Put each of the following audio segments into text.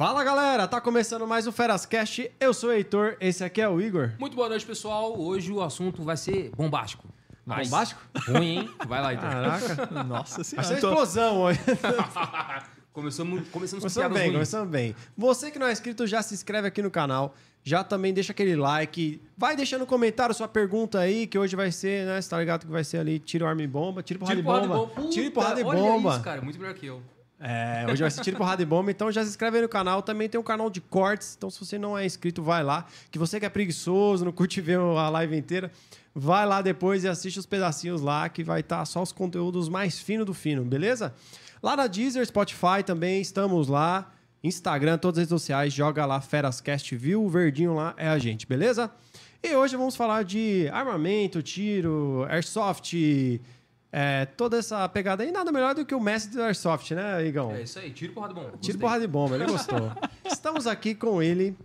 Fala galera, tá começando mais um Ferascast. Eu sou o Heitor, esse aqui é o Igor. Muito boa noite, pessoal. Hoje o assunto vai ser bombástico. Mas Bombástico? Ruim, hein? Vai lá, então. Caraca, Nossa achei senhora. Tô- explosão hoje. Começamos, começamos com Começando piadas bem, ruins. começando bem. Você que não é inscrito, já se inscreve aqui no canal. Já também deixa aquele like. Vai deixando no comentário sua pergunta aí, que hoje vai ser, né? Você tá ligado que vai ser ali tiro, arma e bomba. Tiro, porrada Tiro e porrada bomba. e. Puta, Tiro porrada e olha bomba. isso, cara. Muito melhor que eu. É, hoje vai ser tiro, porrada e bomba. Então já se inscreve aí no canal. Também tem um canal de cortes. Então se você não é inscrito, vai lá. Que você que é preguiçoso, não curte ver a live inteira, vai lá depois e assiste os pedacinhos lá, que vai estar só os conteúdos mais finos do fino, beleza? Lá na Deezer, Spotify também, estamos lá. Instagram, todas as redes sociais, joga lá Ferascast, viu? O verdinho lá é a gente, beleza? E hoje vamos falar de armamento, tiro, airsoft, é, toda essa pegada aí. Nada melhor do que o mestre do airsoft, né, Igão? É isso aí. Tiro, porrada, bomba. Tiro porrada de bomba, ele gostou. Estamos aqui com ele,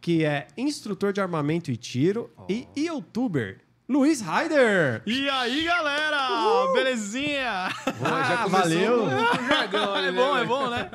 que é instrutor de armamento e tiro e youtuber, Luiz Ryder. E aí, galera? Belezinha? Boa, já Ah, começou valeu. o jargão É né, bom, é bom, né?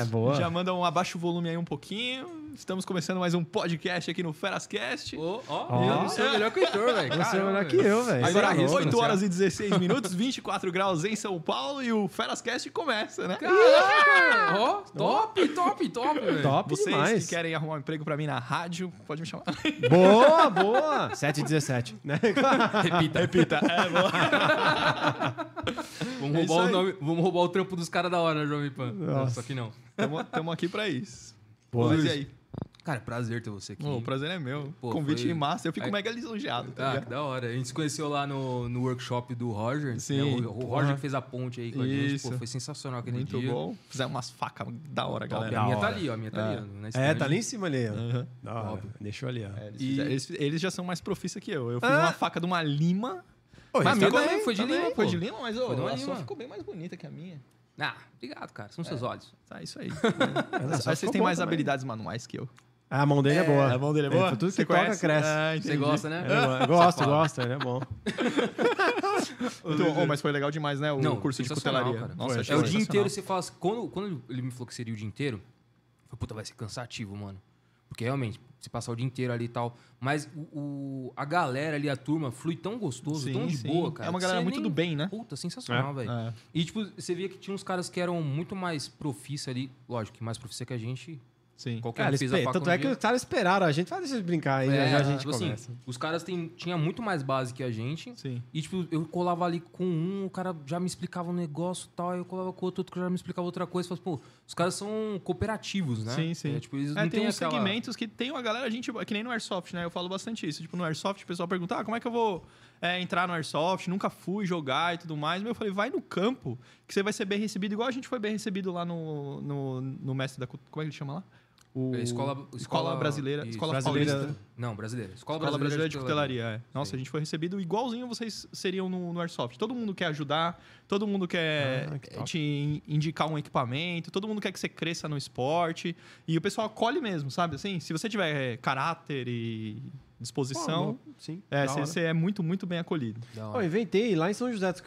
É, boa. Já manda um abaixa o volume aí um pouquinho. Estamos começando mais um podcast aqui no Ferascast. Ó, ó, Ó. eu sou melhor que o Heitor, velho. Você é melhor que eu, velho. Agora Você é risco, louco. 8 né? horas e 16 minutos, 24 graus em São Paulo e o Ferascast começa, né? Caraca! Ó, top, top, top, velho. Top Vocês demais. que querem arrumar um emprego pra mim na rádio, pode me chamar. Boa, boa. 7 e 17, né? Repita. Repita. É, bom. Vamos É roubar, o nome, vamos roubar o trampo dos caras da hora, né, Jovem Pan. Nossa. Só que não. Tamo, tamo aqui pra isso. Boa. Mas e aí? Cara, prazer ter você aqui. Ô, o prazer é meu. Pô, Convite foi- em massa. Eu fico Aí- mega lisonjeado, tá Ah, que da hora. A gente se conheceu lá no, no workshop do Roger. Sim. né? O, o Roger que fez a ponte aí com a gente. Isso. Pô, foi sensacional aquele Muito dia. bom. Fizeram umas facas da hora, Top. galera. A minha tá hora. ali, ó. A minha tá ali. ó, É, tá ali em cima ali. ó. Aham. Da hora. Eu ali, ó. É, eles, E- eles- eles já são mais profissa que eu. Eu fiz Ah. uma faca de uma lima. Ô, Mas a isso minha também. foi de Também lima, Foi de lima, mas uma a sua ficou bem mais bonita que a minha. Ah, obrigado, cara. São seus olhos. Tá, isso aí. Só Vocês têm mais também. habilidades manuais que eu. A mão dele é, boa. a mão dele é boa? Tudo que Você toca, conhece? cresce. Ah, Você gosta, né? É. Eu gosto, gosto, ele é bom. Então, ô, mas foi legal demais, né? O Não, curso de sensacional, cutelaria. cara. Nossa, Foi, achei É o dia inteiro você assim, quando, quando ele me falou que seria o dia inteiro, eu falei, puta, vai ser cansativo, mano. Porque realmente, você passar o dia inteiro ali e tal. Mas o, o- a galera ali, a turma, flui tão gostoso, Sim, tão de sim. boa, cara. É uma galera muito nem- do bem, né? Puta, sensacional, velho. É. E, tipo, você via que tinha uns caras que eram muito mais profissa ali. Lógico, que mais profissa que a gente. Sim. Qualquer Cara, um fez a tanto é que os caras esperaram a gente. Fala, deixa eles brincar aí, já, É, já a gente tipo assim, começa. os caras têm, tinha muito mais base que a gente. Sim. E, tipo, eu colava ali com um, o cara já me explicava um negócio e tal, aí eu colava com outro, outro já me explicava outra coisa. Falava, pô, os caras são cooperativos, né? Sim, sim. É, tipo, eles É, não tem uns aquela... segmentos que tem uma galera, gente, que nem no Airsoft, né? Eu falo bastante isso. Tipo, no Airsoft, o pessoal pergunta, ah, como é que eu vou é, entrar no Airsoft? Nunca fui jogar e tudo mais. Mas eu falei, vai no campo, que você vai ser bem recebido, igual a gente foi bem recebido lá no, no, no mestre da... Como é que ele chama lá? O... É, Escola, Escola brasileira. isso. Escola Brasileira- paulista. Não, brasileira. Escola, Escola Brasileira de Cutelaria. Cutelaria, é. Nossa, Sim. a gente foi recebido igualzinho vocês seriam no, no Airsoft. Todo mundo quer ajudar, todo mundo quer Ah, que te in- indicar um equipamento, todo mundo quer que você cresça no esporte. E o pessoal acolhe mesmo, sabe? Assim, se você tiver é, caráter e disposição, Pô, sim. é, você, é muito, muito bem acolhido. Hora. inventei lá em São José dos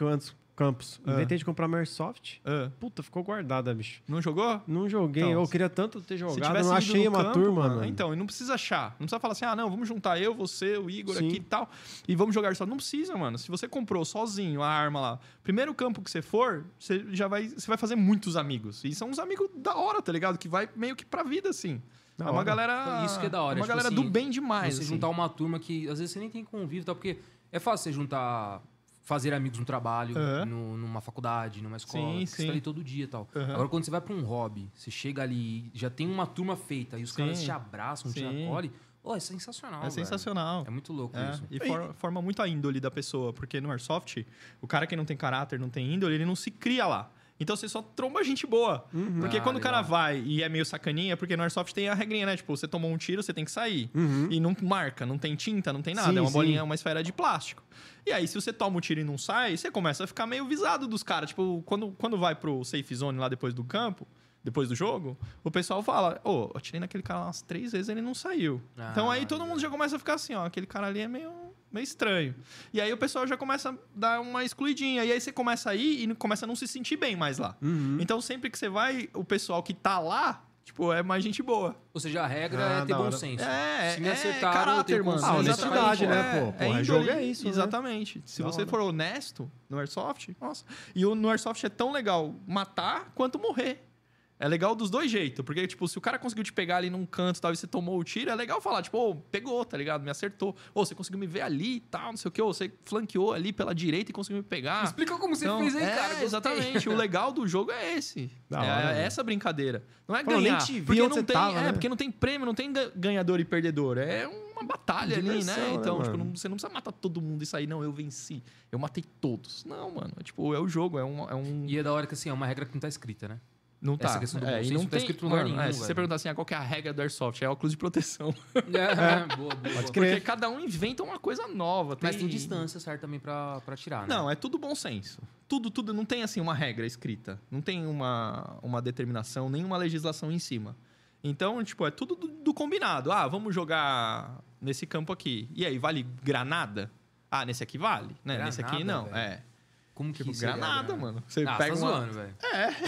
Campos. Ah. Inventei de comprar uma Airsoft. Ah, Puta, ficou guardada, bicho. não jogou? Não joguei. Então, eu queria tanto ter jogado, não achei uma campo, turma, mano, mano. Então, e não precisa achar. Não precisa falar assim, ah, não, vamos juntar eu, você, o Igor Sim. aqui e tal. E vamos jogar só. Não precisa, mano. Se você comprou sozinho a arma lá, primeiro campo que você for, você já vai, você vai fazer muitos amigos. E são uns amigos da hora, tá ligado? Que vai meio que pra vida, assim. Da é uma hora. galera. Isso que é da hora, É uma tipo galera assim, do bem demais. você assim. juntar uma turma que às vezes você nem tem convívio e tal, porque é fácil você juntar, fazer amigos no trabalho, Aham. no- numa faculdade, numa escola, Sim, que você sim. tá ali todo dia e tal. Aham. Agora, quando você vai pra um hobby, você chega ali, já tem uma turma feita, e os Sim. caras te abraçam, te acolhem, oh, é sensacional, É velho. sensacional. É muito louco É, isso. e for- forma muito a índole da pessoa, porque no Airsoft, o cara que não tem caráter, não tem índole, ele não se cria lá. Então você só tromba gente boa. Porque Ah, quando o cara legal. vai e é meio sacaninha, porque no Airsoft tem a regrinha, né? Tipo, você tomou um tiro, você tem que sair. Uhum. E não marca, não tem tinta, não tem nada. Sim, é uma sim. bolinha, uma esfera de plástico. E aí, se você toma o tiro e não sai, você começa a ficar meio visado dos caras. Tipo, quando, quando vai pro safe zone lá depois do campo, depois do jogo, o pessoal fala: Ô, eu atirei naquele cara umas três vezes ele não saiu. Ah, então aí todo mundo já começa a ficar assim: ó, aquele cara ali é meio, meio estranho. E aí o pessoal já começa a dar uma excluidinha. E aí você começa a ir e começa a não se sentir bem mais lá. Uhum. Então sempre que você vai, o pessoal que tá lá Tipo, é mais gente boa. Ou seja, a regra Ah, é ter bom hora. senso. É, Se me é acertaram, caráter, mano. Ah, honestidade, Exatamente, né, pô? Porra, índole, jogo é isso, né? Exatamente. Se Da você hora. for honesto no Airsoft, nossa. E o, no Airsoft é tão legal matar quanto morrer. É legal dos dois jeitos, porque, tipo, se o cara conseguiu te pegar ali num canto e tal, e você tomou o tiro, é legal falar, tipo, ô, pegou, tá ligado? Me acertou. Ou você conseguiu me ver ali e tal, não sei o quê. Ou você flanqueou ali pela direita e conseguiu me pegar. Explica como você Então, fez aí, é, cara. Exatamente. o legal do jogo é esse. Da é hora, essa brincadeira. Não é Pô, eu ganhar. nem te vi porque não você tem, tava, é, né? porque não tem prêmio, não tem ga- ganhador e perdedor. É uma batalha ali, Diversão, né? né, Então, tipo, mano? não- você não precisa matar todo mundo e sair, não, eu venci. Eu matei todos. Não, mano. É, tipo, é o jogo, é um. É um E é da hora que, assim, é uma regra que não tá escrita, né? Não tá. essa questão do é, e não não tá tem escrito em lugar mano, nenhum, é, Se você perguntar assim, ah, qual que é a regra do Airsoft? É óculos de proteção. É, boa, boa. boa. crer. Porque cada um inventa uma coisa nova. Mas tem distância certa também pra, pra tirar, né? Não, é tudo bom senso. Tudo, tudo. Não tem, assim, uma regra escrita. Não tem uma, uma determinação, nenhuma legislação em cima. Então, tipo, é tudo do, do combinado. Ah, vamos jogar nesse campo aqui. E aí, vale granada? Ah, nesse aqui vale, né? nesse aqui Granada, não. velho? É. Como que Tipo, seria a granada, granada? mano. Você Ah, pega tá uma... zoando, velho.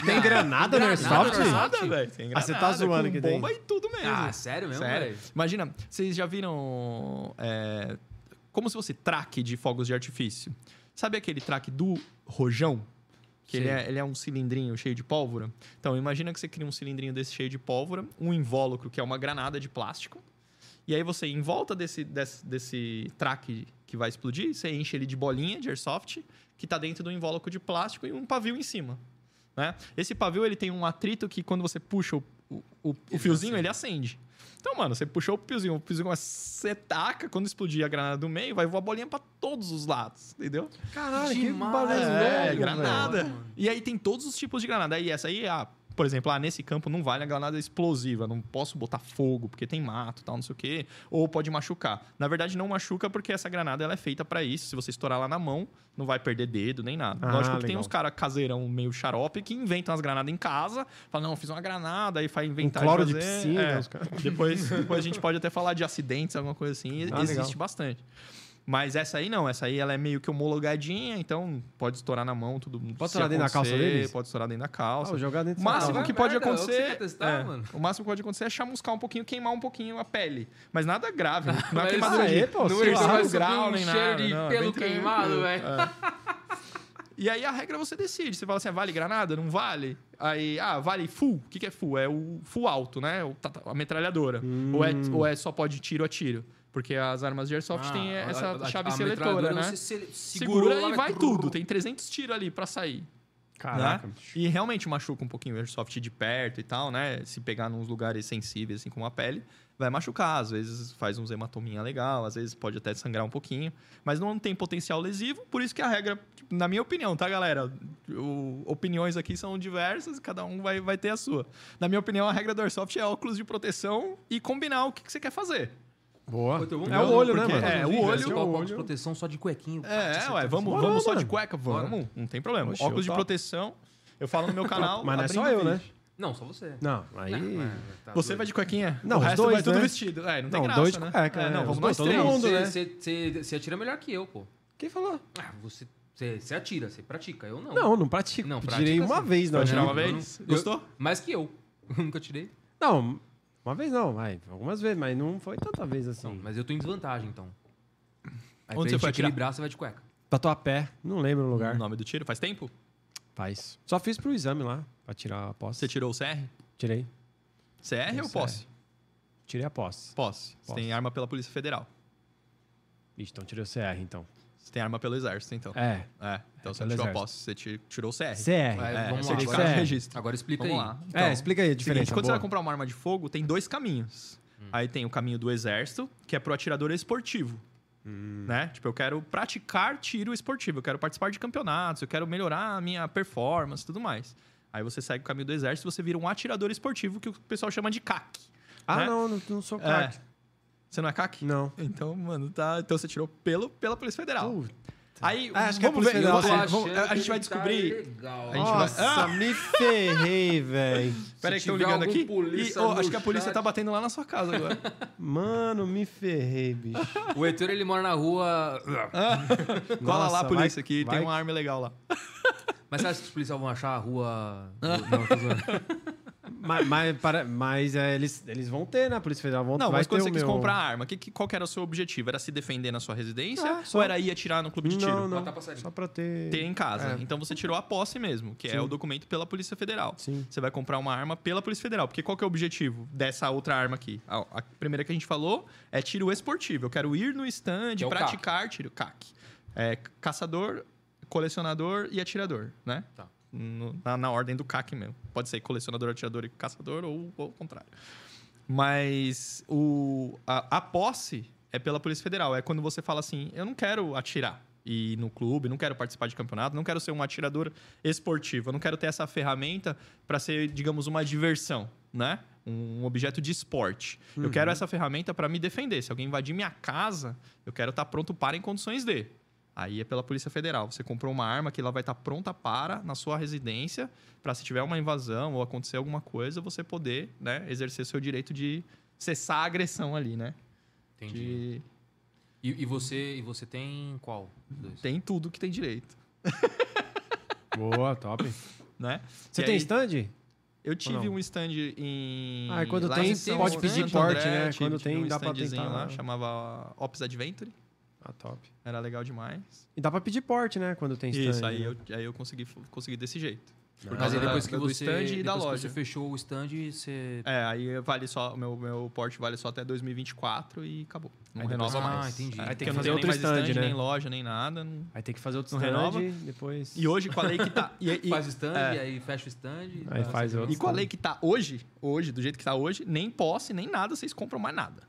Tem granada no Airsoft? Granada? Granada, velho. Tem Ah, você tá granada, zoando que tem. bomba e tudo mesmo. Ah, sério mesmo, Sério. velho? Imagina, vocês já viram é, como se fosse traque de fogos de artifício? Sabe aquele traque do rojão? Que ele é, ele é um cilindrinho cheio de pólvora. Então, imagina que você cria um cilindrinho desse cheio de pólvora, um invólucro que é uma granada de plástico. E aí você, em volta desse, desse, desse traque que vai explodir, você enche ele de bolinha de airsoft, que está dentro do invólucro de plástico e um pavio em cima. Né? Esse pavio ele tem um atrito que quando você puxa o, o, o- fiozinho, acende. ele acende. Então, mano, você puxou o fiozinho, o fiozinho você taca, quando explodir a granada do meio, vai voar bolinha pra todos os lados, entendeu? Caralho, que bagulho É, louco, granada. velho. E aí tem todos os tipos de granada. Aí essa aí, ah, por exemplo, ah, nesse campo não vale a granada explosiva, não posso botar fogo, porque tem mato, tal, não sei o quê, ou pode machucar. Na verdade, não machuca porque essa granada ela é feita pra isso. Se você estourar lá na mão, não vai perder dedo nem nada. Ah, Lógico que tem legal. uns caras caseirão meio xarope que inventam as granadas em casa, falam, não, fiz uma granada, aí faz Um inventar cloro de fazer. piscina. É. os caras- Depois, depois a gente pode até falar de acidentes, alguma coisa assim. Ah, Existe legal. bastante. Mas essa aí não, essa aí ela é meio que homologadinha, então pode estourar na mão, tudo. Pode estourar dentro da calça acontecer, deles? Pode estourar dentro da Ah, calça. vou jogar dentro o máximo calça. que pode merda, é o que acontecer. testar, é, mano. o máximo que pode acontecer é chamuscar um pouquinho, queimar um pouquinho a pele. Mas nada grave. Não é Mas queimadura aí, de pô, no sei lá, grau, um nem cheiro nada. de não, é pelo queimado, tranquilo. velho. É. E aí a regra você decide. Você fala assim, ah, vale granada? Não vale? Aí, ah, vale full. O que, que é full? É o full alto, né? O a metralhadora. Ou, é, ou é só pode tiro a tiro? Porque as armas de airsoft Ah, têm essa a- a- chave a seletora, né? você se- Segura segurou, e vai tudo. Tem 300 tiros ali pra sair. Caraca, né? bicho. E realmente machuca um pouquinho o airsoft de perto e tal, né? Se pegar nos lugares sensíveis, assim como a pele, vai machucar. Às vezes faz uns hematominha legal, às vezes pode até sangrar um pouquinho. Mas não tem potencial lesivo, por isso que a regra, tipo, na minha opinião, tá, galera? O- opiniões aqui são diversas, cada um vai, vai ter a sua. Na minha opinião, a regra do airsoft é óculos de proteção e combinar o que, que você quer fazer. Boa. Vamos É o olho, né, mano? é, o olho- copo de proteção só de cuequinho. É, ué, vamos, Bora, vamos só de cueca? Vamos, Bora. não tem problema. Oxe, óculos de proteção, eu falo no meu canal. Mas não é só eu, né? Não, só você. Não, aí... Tá Você doido. vai de cuequinha? Não, o os resto dois, vai tudo né? vestido. É, não tem Não, graça, dois né? cueca, É, é, não, os vamos dois, nós todo três. mundo. Você- né? Você atira melhor que eu, pô. Quem falou? Ah, você, você, atira, você pratica. Eu não. Não, não pratico. Não, Tirei pratica uma sim. vez, não. Né? uma vez? não- Gostou? Mais que eu. Eu nunca tirei. Não, uma vez não, vai. Algumas vezes, mas não foi tanta vez Não, assim. mas eu tô em desvantagem, então. Aí Onde pra você foi atirar? equilibrar, você vai de cueca. Tatuapé, não lembro o lugar. O nome do tiro? Faz tempo? Faz. Só fiz pro exame lá, pra tirar a posse. Você tirou o CR? Tirei. CR ou CR. posse? Tirei a posse. Posse. Você Posse. tem arma pela Polícia Federal. Ixi, então tirei o CR, então. Você tem arma pelo Exército, então. É, É. Então É, você tirou a posse, você ti- tirou o CR. CR. Vai, É, vamos lá. certificado Agora, de registro. agora explica Vamos aí. lá. é, explica aí a diferença. Seguinte, quando você boa. vai comprar uma arma de fogo, tem dois caminhos. Aí tem o caminho do exército, que é pro atirador esportivo. Né? Tipo, eu quero praticar tiro esportivo, eu quero participar de campeonatos, eu quero melhorar a minha performance e tudo mais. Aí você segue o caminho do exército, você vira um atirador esportivo, que o pessoal chama de CAC. Ah, né? não, não, não sou É. Você não é CAC? Não. Então, mano, tá. Então você tirou pelo, pela Polícia Federal. Puta. Aí, Ah, acho que é a vamos ver. Polícia Federal, vamos- vamos- a gente vai descobrir. Legal. A gente vai- Nossa, Ah! me ferrei, velho. Peraí, que estão ligando aqui. E, no acho que a polícia chat- tá batendo lá na sua casa agora. Mano, me ferrei, bicho. O Heitor, ele mora na rua... Cola lá, Nossa, polícia, vai- que vai- tem uma arma legal lá. Mas você acha que os policiais vão achar a rua... Não, tô zoando. Mas, mas, para- mas, é, eles, eles vão ter, né? A Polícia Federal vão Não, mas quando você quis meu... comprar a arma, que, que- qual que era o seu objetivo? Era se defender na sua residência É, só- ou era ir atirar no clube de tiro? Não, não. Matar passarinho. Só pra ter... Ter em casa. É. Então você tirou a posse mesmo, que é Sim. o documento pela Polícia Federal. Sim. Você vai comprar uma arma pela Polícia Federal. Porque qual que é o objetivo dessa outra arma aqui? A, a primeira que a gente falou é tiro esportivo. Eu quero ir no stand, é praticar tiro. CAC. É caçador, colecionador e atirador, né? Tá. No- na, na ordem do CAC mesmo. Pode ser colecionador, atirador e caçador ou, ou o contrário. Mas o, a, a posse é pela Polícia Federal. É quando você fala assim: eu não quero atirar e ir no clube, não quero participar de campeonato, não quero ser um atirador esportivo, eu não quero ter essa ferramenta para ser, digamos, uma diversão, né? Um objeto de esporte. Eu quero essa ferramenta para me defender. Se alguém invadir minha casa, eu quero estar pronto para em condições de. Aí é pela Polícia Federal. Você comprou uma arma que ela vai estar pronta para na sua residência, para se tiver uma invasão ou acontecer alguma coisa, você poder né, exercer seu direito de cessar a agressão ali, né? Entendi. De- E, e você, e você tem qual? Tem tudo que tem direito, Boa, top. né? Você E tem aí, stand? Eu tive um stand em. Ah, e quando lá tem, em pode pedir porte, né? tive- Quando tive tem, um dá pra tentar- lá, chamava Ops Adventure. Ah, top. Era legal demais. E dá pra pedir porte, né? Quando tem stand. Isso, aí né? eu, aí eu consegui, consegui desse jeito. Por Mas aí depois da- que do você, stand e da loja. você fechou o stand, você... É, aí vale só, o meu, meu porte vale só até 2024 e acabou. Não Aí depois- renova ah, mais. entendi. É, Aí tem que fazer outro stand, stand, né? nem loja, nem nada. não- Aí tem que fazer outro Não stand, renova. depois... E hoje com a lei que tá... E, e- faz o stand, é. e aí fecha o stand. Aí faz outro. e com a lei que tá hoje, hoje, do jeito que tá hoje, nem posse, nem nada, vocês compram mais nada.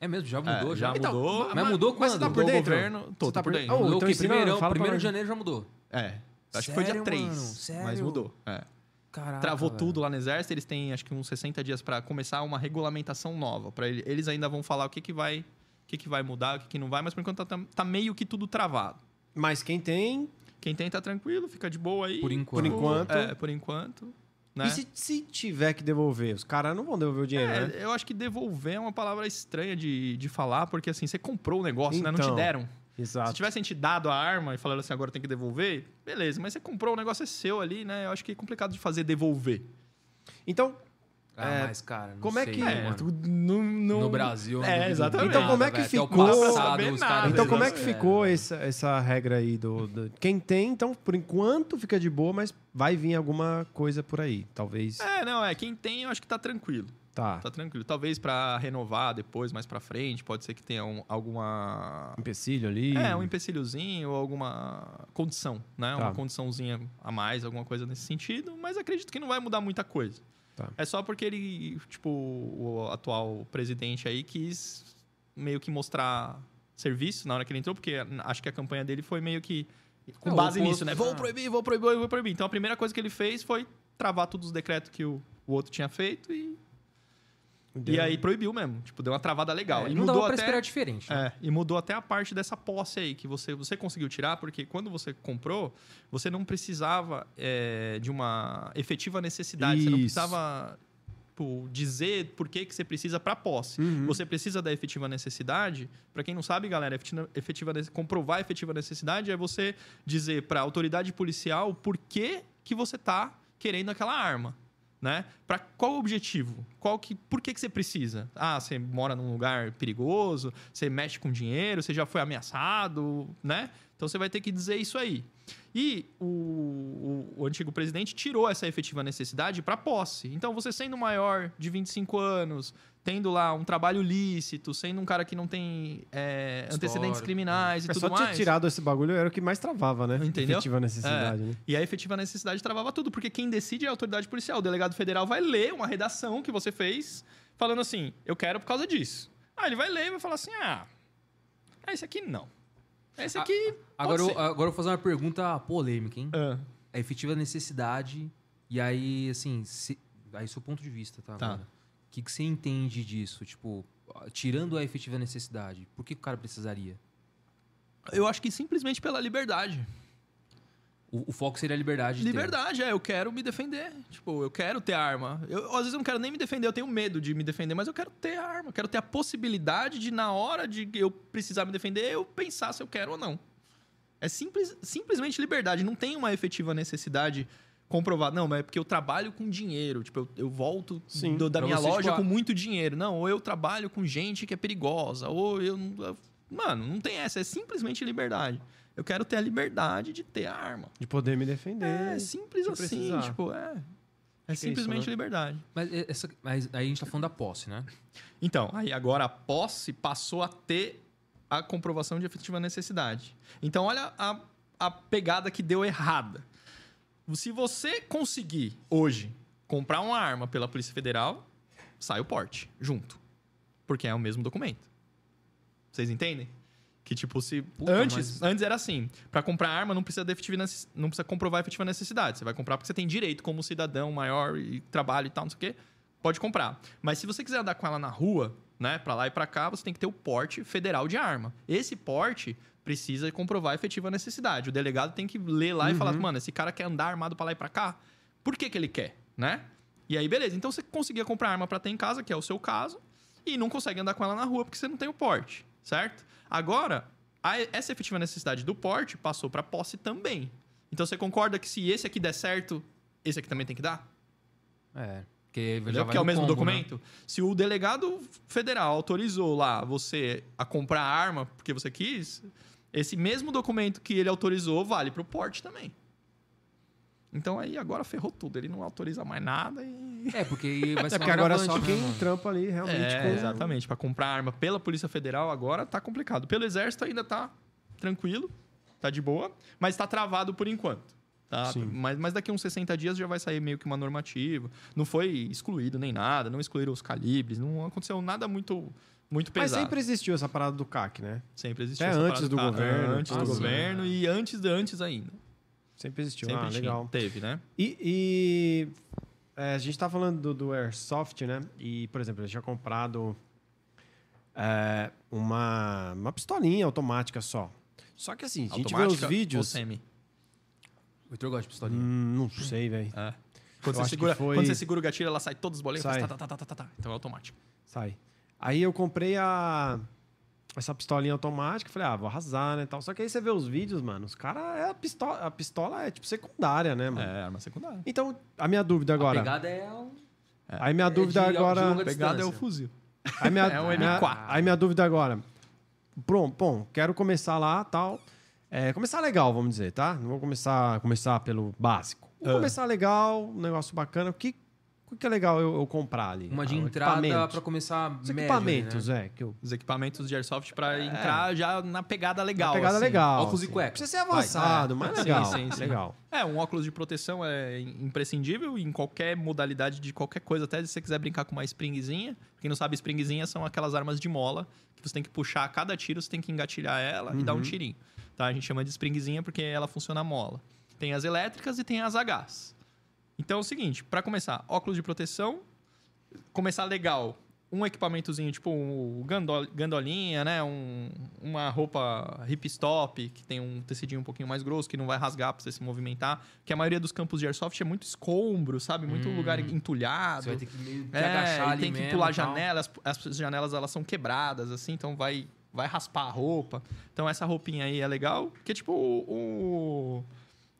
É mesmo, já mudou? É, já, já Então, mudou. Mas mudou Mas você quando? tá por Mudou o dentro? governo, tô, Você tá por dentro. Oh, Mudou então que ensina- primeirão, fala primeiro de janeiro já mudou. É. Acho que foi dia Sério, 3. mano? Sério? Mas mudou. É. Caraca, Travou velho. tudo lá no exército, eles têm acho que uns 60 dias para começar uma regulamentação nova. Para ele, eles ainda vão falar o que, que vai, o que, que vai mudar, o que, que não vai, mas por enquanto tá, tá meio que tudo travado. Mas quem tem... Quem tem tá tranquilo, fica de boa aí. Por enquanto. Por enquanto. É, por enquanto. Né? E se, se tiver que devolver? Os caras não vão devolver o dinheiro, É, né? eu acho que devolver é uma palavra estranha de, de falar, porque assim, você comprou o negócio, né? Não te Então, deram. Exato. Se tivessem te dado a arma e falaram assim, agora tem que devolver, beleza. Mas você comprou, o negócio é seu ali, né? Eu acho que é complicado de fazer devolver. Então, Ah, É, mas, cara, não como é sei, que- né, É, mano? tu- no, no- No Brasil. É, exatamente. nada, Então, como é que ficou- passado, então como é que ficou essa, essa regra aí do, do- Quem tem, então, por enquanto fica de boa, mas vai vir alguma coisa por aí. Talvez. É, não, é. Quem tem, eu acho que tá tranquilo. Tá. Tá tranquilo. Talvez pra renovar depois, mais pra frente, pode ser que tenha um- alguma. Empecilho ali. É, um empecilhozinho ou alguma condição, né? Tá. Uma condiçãozinha a mais, alguma coisa nesse sentido, mas acredito que não vai mudar muita coisa. Tá. É só porque ele, tipo, o atual presidente aí quis meio que mostrar serviço na hora que ele entrou, porque acho que a campanha dele foi meio que com É, base nisso, né? Vou ah. proibir, vou proibir, vou proibir. Então a primeira coisa que ele fez foi travar todos os decretos que o, o outro tinha feito e, e aí proibiu mesmo. Tipo, deu uma travada legal. É, e mudou até... esperar diferente. né? É, e mudou até a parte dessa posse aí, que você, você conseguiu tirar, porque quando você comprou, você não precisava é, de uma efetiva necessidade. Você não Isso. precisava tipo, dizer por que, que você precisa para posse. Uhum. Você precisa da efetiva necessidade. Para quem não sabe, galera, efetiva, efetiva, comprovar a efetiva necessidade é você dizer para a autoridade policial por que, que você está querendo aquela arma. Né? Para qual objetivo? Qual que, por que, que você precisa? Ah, você mora num lugar perigoso, você mexe com dinheiro, você já foi ameaçado, né? Então você vai ter que dizer isso aí. E o, o- o antigo presidente tirou essa efetiva necessidade para posse. Então você sendo maior de 25 anos, tendo lá um trabalho lícito, sendo um cara que não tem é, antecedentes Histórico, criminais e É tudo só ter mais. tirado esse bagulho era o que mais travava, né? Entendeu? Efetiva necessidade, né? E a efetiva necessidade travava tudo, porque quem decide é a autoridade policial. O delegado federal vai ler uma redação que você fez, falando assim: eu quero por causa disso. Ah, ele vai ler e vai falar assim: ah, esse aqui não. Esse aqui. Agora, pode eu, ser. agora eu vou fazer uma pergunta polêmica, hein? Ah, A efetiva necessidade, e aí, assim, se, aí seu ponto de vista, tá? Tá. Agora. O que, que você entende disso? Tipo, tirando a efetiva necessidade, por que o cara precisaria? eu acho que simplesmente pela liberdade. O, o foco seria a liberdade de ter. Liberdade, é, eu quero me defender. Tipo, eu quero ter arma. Eu, às vezes eu não quero nem me defender, eu tenho medo de me defender, mas eu quero ter arma. Eu quero ter a possibilidade de, na hora de eu precisar me defender, eu pensar se eu quero ou não. É simples, simplesmente liberdade. Não tem uma efetiva necessidade comprovado. Não, mas é porque eu trabalho com dinheiro. Tipo, eu, eu volto Sim. do- da minha você, loja tipo, com muito dinheiro. Não, ou eu trabalho com gente que é perigosa, ou eu. não- Mano, não tem essa. É simplesmente liberdade. Eu quero ter a liberdade de ter a arma. De poder me defender. É simples assim, precisar. tipo, é. É Acho que é simplesmente isso, né? liberdade. Mas, essa, mas aí a gente tá falando da posse, né? Então, aí agora a posse passou a ter a comprovação de efetiva necessidade. Então, olha a, a pegada que deu errada. Se você conseguir hoje comprar uma arma pela Polícia Federal, sai o porte junto. Porque é o mesmo documento. Vocês entendem? Que tipo, se. Puta, antes, mas- antes era assim: para comprar arma não precisa, de efetiva não precisa comprovar a efetiva necessidade. Você vai comprar porque você tem direito como cidadão maior e trabalho e tal, não sei o quê. Pode comprar. Mas se você quiser andar com ela na rua, né, pra lá e pra cá, você tem que ter o porte federal de arma. Esse porte precisa comprovar a efetiva necessidade. O delegado tem que ler lá e falar, mano, esse cara quer andar armado pra lá e pra cá. Por que, que ele quer, né? E aí, beleza. Então você conseguia comprar arma pra ter em casa, que é o seu caso, e não consegue andar com ela na rua porque você não tem o porte, certo? Agora, a- essa efetiva necessidade do porte passou pra posse também. Então você concorda que se esse aqui der certo, esse aqui também tem que dar? É. Porque, já é o mesmo combo, né? documento. Se o delegado federal autorizou lá você a comprar arma porque você quis, esse mesmo documento que ele autorizou vale pro porte também. Então aí agora ferrou tudo. Ele não autoriza mais nada e. É, porque vai ser É porque agora é só né, quem trampa ali realmente É, exatamente. Para comprar arma pela Polícia Federal agora tá complicado. Pelo Exército ainda tá tranquilo, tá de boa, mas tá travado por enquanto. Tá? Mas, mas daqui uns 60 dias já vai sair meio que uma normativa. Não foi excluído nem nada, não excluíram os calibres, não aconteceu nada muito, muito Mas pesado. sempre existiu essa parada do CAC, né? Sempre existiu. Até antes do carro. governo. Antes Ah, do sim. governo e antes de antes ainda. Sempre existiu. Sempre ah, legal. Teve, né? E, e, é, a gente tá falando do, do Airsoft, né? E, por exemplo, eu tinha comprado é, uma, uma pistolinha automática só. Só que assim, a gente vê os Automática ou vídeos... semi? O Heitor gosta de pistolinha. Hum, não sei, velho. É. Quando você, segura, foi- quando você segura o gatilho, ela sai. Sai. Faz tá, tá, tá, tá, tá, tá. Então é automático. Sai. Aí eu comprei a essa pistolinha automática, falei, ah, vou arrasar, né, tal. Só que aí você vê os vídeos, mano, os caras é a pistola, a pistola é tipo secundária, né, mano? É, arma secundária. Então, a minha dúvida A agora, pegada é um... aí minha dúvida de- agora, A pegada é o fuzil. aí minha, é um minha- M4. aí minha dúvida agora, pronto, bom, quero começar lá, tal. É, começar legal, vamos dizer, tá? Não vou começar, começar pelo básico. Vou Ah. começar legal, um negócio bacana. O que, o que é legal eu, eu comprar ali? Uma de Ah, entrada pra começar Os médio, equipamentos, né? é, que eu Os equipamentos de airsoft pra entrar já na pegada legal. Uma pegada assim. legal. Óculos e assim. cueca. Precisa ser avançado, Vai. mas Sim, legal. sim, sim. Legal. É, um óculos de proteção é imprescindível em qualquer modalidade de qualquer coisa. Até se você quiser brincar com uma springzinha. Quem não sabe, springzinha são aquelas armas de mola que você tem que puxar a cada tiro, você tem que engatilhar ela e dar um tirinho. Tá? A gente chama de springzinha porque ela funciona a mola. Tem as elétricas e tem as a gás. Então é o seguinte, para começar, óculos de proteção, começar legal, um equipamentozinho tipo um gandol- gandolinha, né? Um, uma roupa hip stop, que tem um tecidinho um pouquinho mais grosso, que não vai rasgar pra você se movimentar. Que a maioria dos campos de airsoft é muito escombro, sabe? Muito Hum. lugar entulhado. Você vai ter que meio que É, agachar ali tem que mesmo pular janelas, as janelas elas são quebradas, assim, então vai, vai raspar a roupa. Então essa roupinha aí é legal, que é tipo o,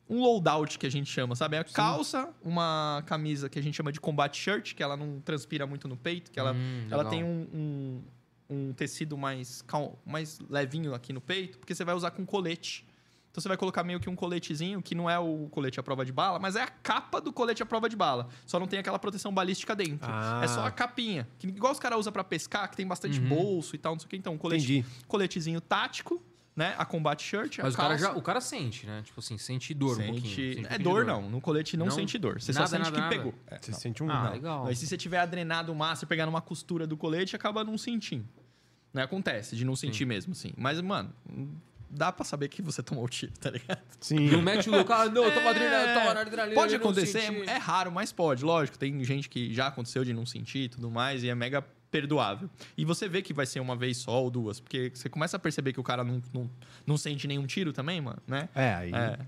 um loadout que a gente chama, sabe? É a calça, uma camisa que a gente chama de combat shirt, que ela não transpira muito no peito, que ela, Hum, ela tem um, um, um tecido mais, cal- mais levinho aqui no peito, porque você vai usar com colete. Então você vai colocar meio que um coletezinho, que não é o colete à prova de bala, mas é a capa do colete à prova de bala. Só não tem aquela proteção balística dentro. Ah. É só a capinha. Que, igual os caras usam pra pescar, que tem bastante Uhum. bolso e tal, não sei o que. Então, um colete, Entendi. coletezinho tático, né? A combat shirt, a Mas o cara, calça. já, o cara sente, né? Tipo assim, sente dor um Sente- pouquinho. Sente um é dor, de não. No colete não, Não? sente dor. Você Nada, só sente nada, que nada. pegou. É, Você não. sente um. Ah, Não. legal. Mas se você tiver adrenado massa e pegar numa costura do colete, acaba não sentindo. Né? Acontece de não sentir mesmo, assim. Mas, mano, dá pra saber que você tomou o tiro, tá ligado? Sim. Não mete o louco, ah, não, eu tava É, adrenalina, tava na adrenalina. Pode acontecer, senti. é raro, mas pode. Lógico, tem gente que já aconteceu de não sentir e tudo mais, e é mega perdoável. E você vê que vai ser uma vez só ou duas, porque você começa a perceber que o cara não, não, não sente nenhum tiro também, mano, né? É, aí. É.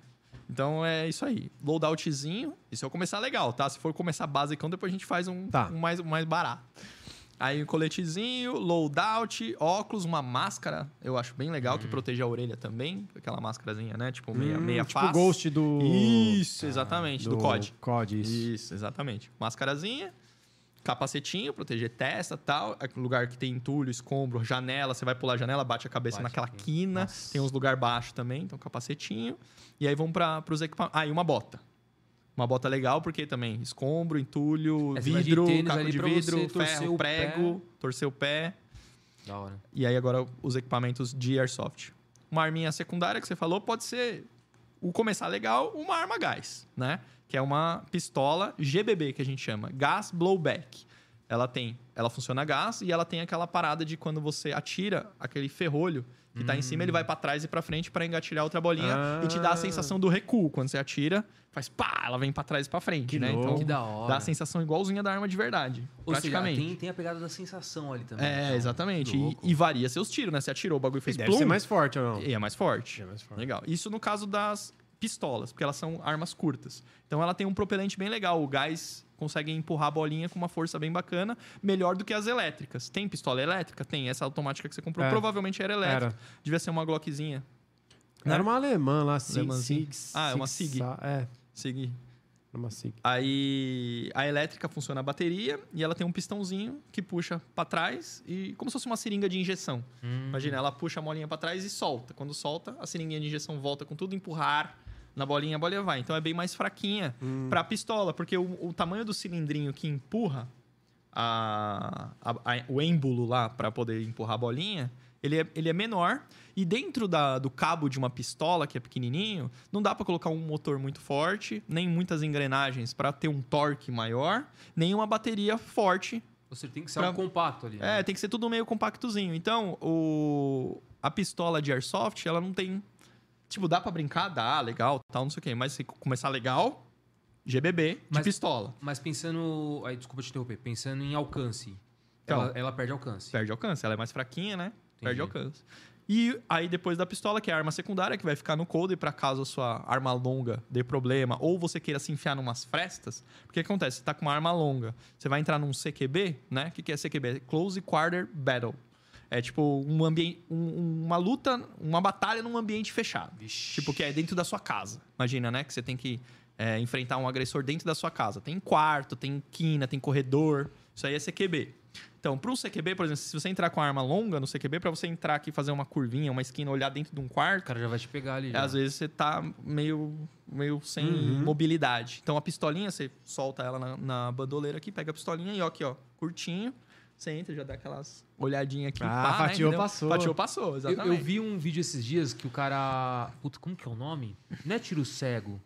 Então é isso aí. Loadoutzinho. Se eu começar legal, tá? Se for começar basicão, depois a gente faz um, Tá. um mais, um mais barato. Aí um coletezinho, loadout, óculos, uma máscara, eu acho bem legal, que protege a orelha também. Aquela máscarazinha, né? Tipo, meia, Hum, meia tipo face. o Ghost do... Isso, exatamente, do, COD. COD, isso. Isso, exatamente. Máscarazinha, capacetinho, proteger testa tal. É Lugar que tem entulho, escombro, janela. Você vai pular a janela, bate a cabeça Bate naquela aqui. quina. Nossa. Tem uns lugar baixo também, então capacetinho. E aí vamos para os equipamentos. Ah, e uma bota. Uma bota legal, porque também escombro, entulho, de vidro, tênis caco de vidro, ferro, o prego, torcer o pé. Da hora. E aí agora os equipamentos de airsoft. Uma arminha secundária que você falou pode ser o começar legal, uma arma gás, né? Que é uma pistola GBB que a gente chama, gas blowback. Ela tem, ela funciona a gás e ela tem aquela parada de quando você atira aquele ferrolho que tá em cima, ele vai pra trás e pra frente pra engatilhar outra bolinha e te dá Ah. a sensação do recuo quando você atira, faz pá, ela vem pra trás e pra frente, Que né? louco. Então Que da hora. dá a sensação igualzinha da arma de verdade, Ou seja, praticamente. tem, tem a pegada da sensação ali também. É, então. exatamente. E, e varia seus tiros, né? Você atirou, o bagulho fez Deve plum, ser mais forte ou não? e é mais forte. É mais forte. Legal. Isso no caso das pistolas, porque elas são armas curtas. Então ela tem um propelente bem legal. O gás consegue empurrar a bolinha com uma força bem bacana, melhor do que as elétricas. Tem pistola elétrica? Tem. Essa automática que você comprou É. provavelmente era elétrica. Era. Devia ser uma Glockzinha. Né? Era uma alemã lá, Sig. Sig Ah, é uma Sig. É, era uma Sig. Aí a elétrica funciona a bateria e ela tem um pistãozinho que puxa pra trás e como se fosse uma seringa de injeção. Hum. Imagina, ela puxa a molinha pra trás e solta. Quando solta, a seringuinha de injeção volta com tudo, empurrar na bolinha, a bolinha vai. Então é bem mais fraquinha Hum. pra pistola, porque o, o tamanho do cilindrinho que empurra a, a- a- o êmbolo lá pra poder empurrar a bolinha, ele é, ele é menor. E dentro da- do cabo de uma pistola, que é pequenininho, não dá pra colocar um motor muito forte, nem muitas engrenagens pra ter um torque maior, nem uma bateria forte Você tem que ser Pra- algo compacto ali. né? é, tem que ser tudo meio compactozinho. Então, o... a pistola de airsoft, ela não tem. Tipo, dá pra brincar? Dá, legal, tal, não sei o quê. Mas se começar legal, GBB de Mas- pistola. Mas pensando. Aí, desculpa te interromper. Pensando em alcance. Então. ela, ela perde alcance. Perde alcance. Ela é mais fraquinha, né? Perde Entendi. alcance. E aí, depois da pistola, que é a arma secundária, que vai ficar no coldre para caso a sua arma longa dê problema, ou você queira se enfiar numas frestas. Porque o que acontece? Você tá com uma arma longa, você vai entrar num CQB, né? O que, que é CQB? Close Quarter Battle. É tipo um ambiente, um- uma luta, uma batalha num ambiente fechado. Vixe. Tipo, que é dentro da sua casa. Imagina, né? Que você tem que é, enfrentar um agressor dentro da sua casa. Tem quarto, tem quina, tem corredor. Isso aí é CQB. Então, para um CQB, por exemplo, se você entrar com a arma longa no CQB, para você entrar aqui e fazer uma curvinha, uma esquina, olhar dentro de um O quarto, cara já vai te pegar ali. já. às vezes você tá meio, meio sem Uhum. mobilidade. Então, a pistolinha, você solta ela na, na bandoleira aqui, pega a pistolinha e ó, aqui, ó, curtinho. Você entra, já dá aquelas olhadinhas aqui. Ah, pá, né, fatiou, entendeu? passou. Fatiou, passou, Eu, exatamente. eu vi um vídeo esses dias que o cara. Puta, como que é o nome? Não é tiro cego.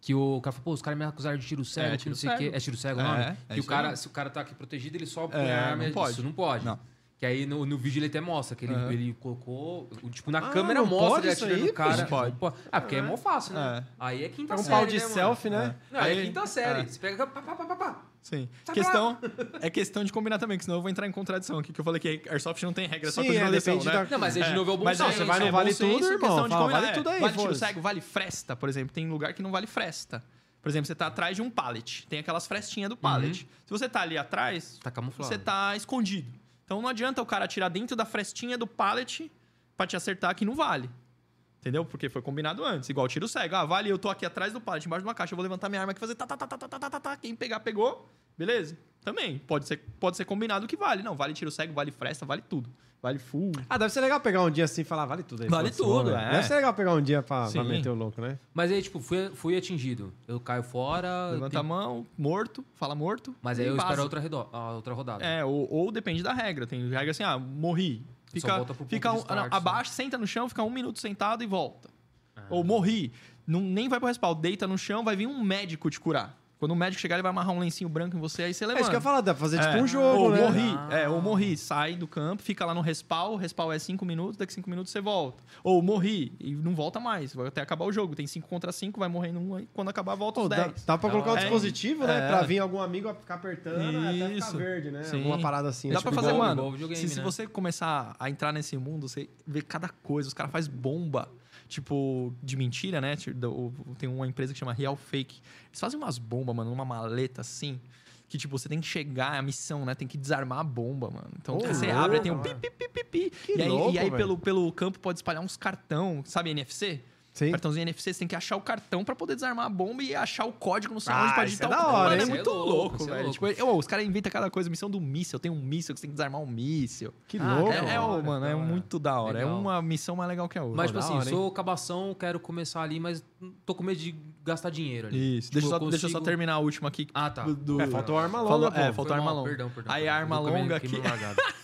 Que o cara falou, pô, os caras me acusaram de tiro cego, É, que tiro não sei o quê. É tiro cego o É, nome? é que o cara, se o cara tá aqui protegido, ele só É, põe a arma. não pode. Isso não pode. Não. Que aí no, no vídeo ele até mostra que ele, Aham. ele colocou. o- Tipo, na Ah, câmera não mostra pode ele isso atirando aí, no cara. Pode. Não pode. Ah, porque é mó fácil, né? É. Aí é quinta É um série. pau de né, mano? selfie, né? Não, aí é quinta série. é. Você pega. Pá, pá, pá, pá, pá. Sim. Tá questão, é questão de combinar também, que senão eu vou entrar em contradição aqui, que eu falei que Airsoft não tem regra, é só Sim, é, depende né? da- Não, mas aí de novo é o bom Mas senso. aí você vai no é vale senso, tudo, irmão. questão de Fala, combinar, vale é. tudo aí, Vale tiro foda-se. cego, vale fresta, por exemplo. Tem lugar que não vale fresta. Por exemplo, você tá atrás de um pallet. Tem aquelas frestinhas do pallet. Se você tá ali atrás, Tá camuflado. você tá escondido. Então não adianta o cara atirar dentro da frestinha do pallet pra te acertar que não vale. Entendeu? Porque foi combinado antes. Igual tiro cego. Ah, vale, eu tô aqui atrás do pallet, embaixo de uma caixa, eu vou levantar minha arma aqui e fazer tá tá, tá, tá, tá, tá, tá, tá, tá, tá. Quem pegar, pegou. Beleza? Também. Pode ser, pode ser combinado que vale. Não, vale tiro cego, vale fresta, vale tudo. Vale full. Ah, deve ser legal pegar um dia assim e falar, vale tudo aí. Vale tudo. É. Deve ser legal pegar um dia pra, pra meter o louco, né? Mas aí, tipo, fui, fui atingido. Eu caio fora. Levanta tem- a mão, morto, fala morto. Mas aí eu passa. espero outra, a outra rodada. É, ou, ou depende da regra. Tem regra assim, ah, morri. Fica, fica um- start, não, né? abaixo, senta no chão, fica um minuto sentado e volta. Ah. Ou morri. Não, nem vai pro respaldo. Deita no chão, vai vir um médico te curar. Quando o médico chegar, ele vai amarrar um lencinho branco em você, aí você É levanta. isso que eu ia falar, dá pra fazer tipo É. um jogo, ou né? morri, Ah. é, ou morri, sai do campo, fica lá no respawn, o respawn é 5 minutos, daqui 5 minutos você volta. Ou morri e não volta mais, vai até acabar o jogo. Tem 5 contra 5, vai morrendo um, aí quando acabar volta os dá, 10. dá pra colocar É. dispositivo, né? É. Pra vir algum amigo a ficar apertando até ficar Isso. verde, né? Sim. Alguma parada assim. Dá é tipo pra fazer, igual- mano. igual videogame, se, se né? você começar a entrar nesse mundo, você vê cada coisa. Os caras fazem bomba, tipo, de mentira, né? Tem uma empresa que chama Real Fake. Eles fazem umas bombas, mano, numa maleta assim. que, tipo, você tem que chegar, a missão, né? Tem que desarmar a bomba, mano. Então, Ô, você louco, abre, tem um pi, pi, pi, pi, pi. E aí, louco, e aí pelo, pelo campo pode espalhar uns cartão, sabe NFC? Sim. Cartãozinho NFC, você tem que achar o cartão pra poder desarmar a bomba e achar o código no sei Ah, onde pra isso digitar é o da hora, Mano, é hein? muito é louco, louco, é velho. louco. Tipo, ô, os caras inventam cada coisa, missão do míssil, tem um míssil que você tem que desarmar um míssil. Que Ah, louco. É, é, hora, mano, é muito da hora. É Legal. uma missão mais legal que a outra. Mas, tipo assim, hora, hein? sou cabação, quero começar ali, mas tô com medo de gastar dinheiro ali. Isso. Tipo, deixa, eu só, eu deixa eu só consigo- terminar a última aqui. Ah, tá. do- do- É, faltou a arma Falou- longa, é, pô. faltou a arma longa. Perdão, perdão. Aí a arma Eu longa aqui-.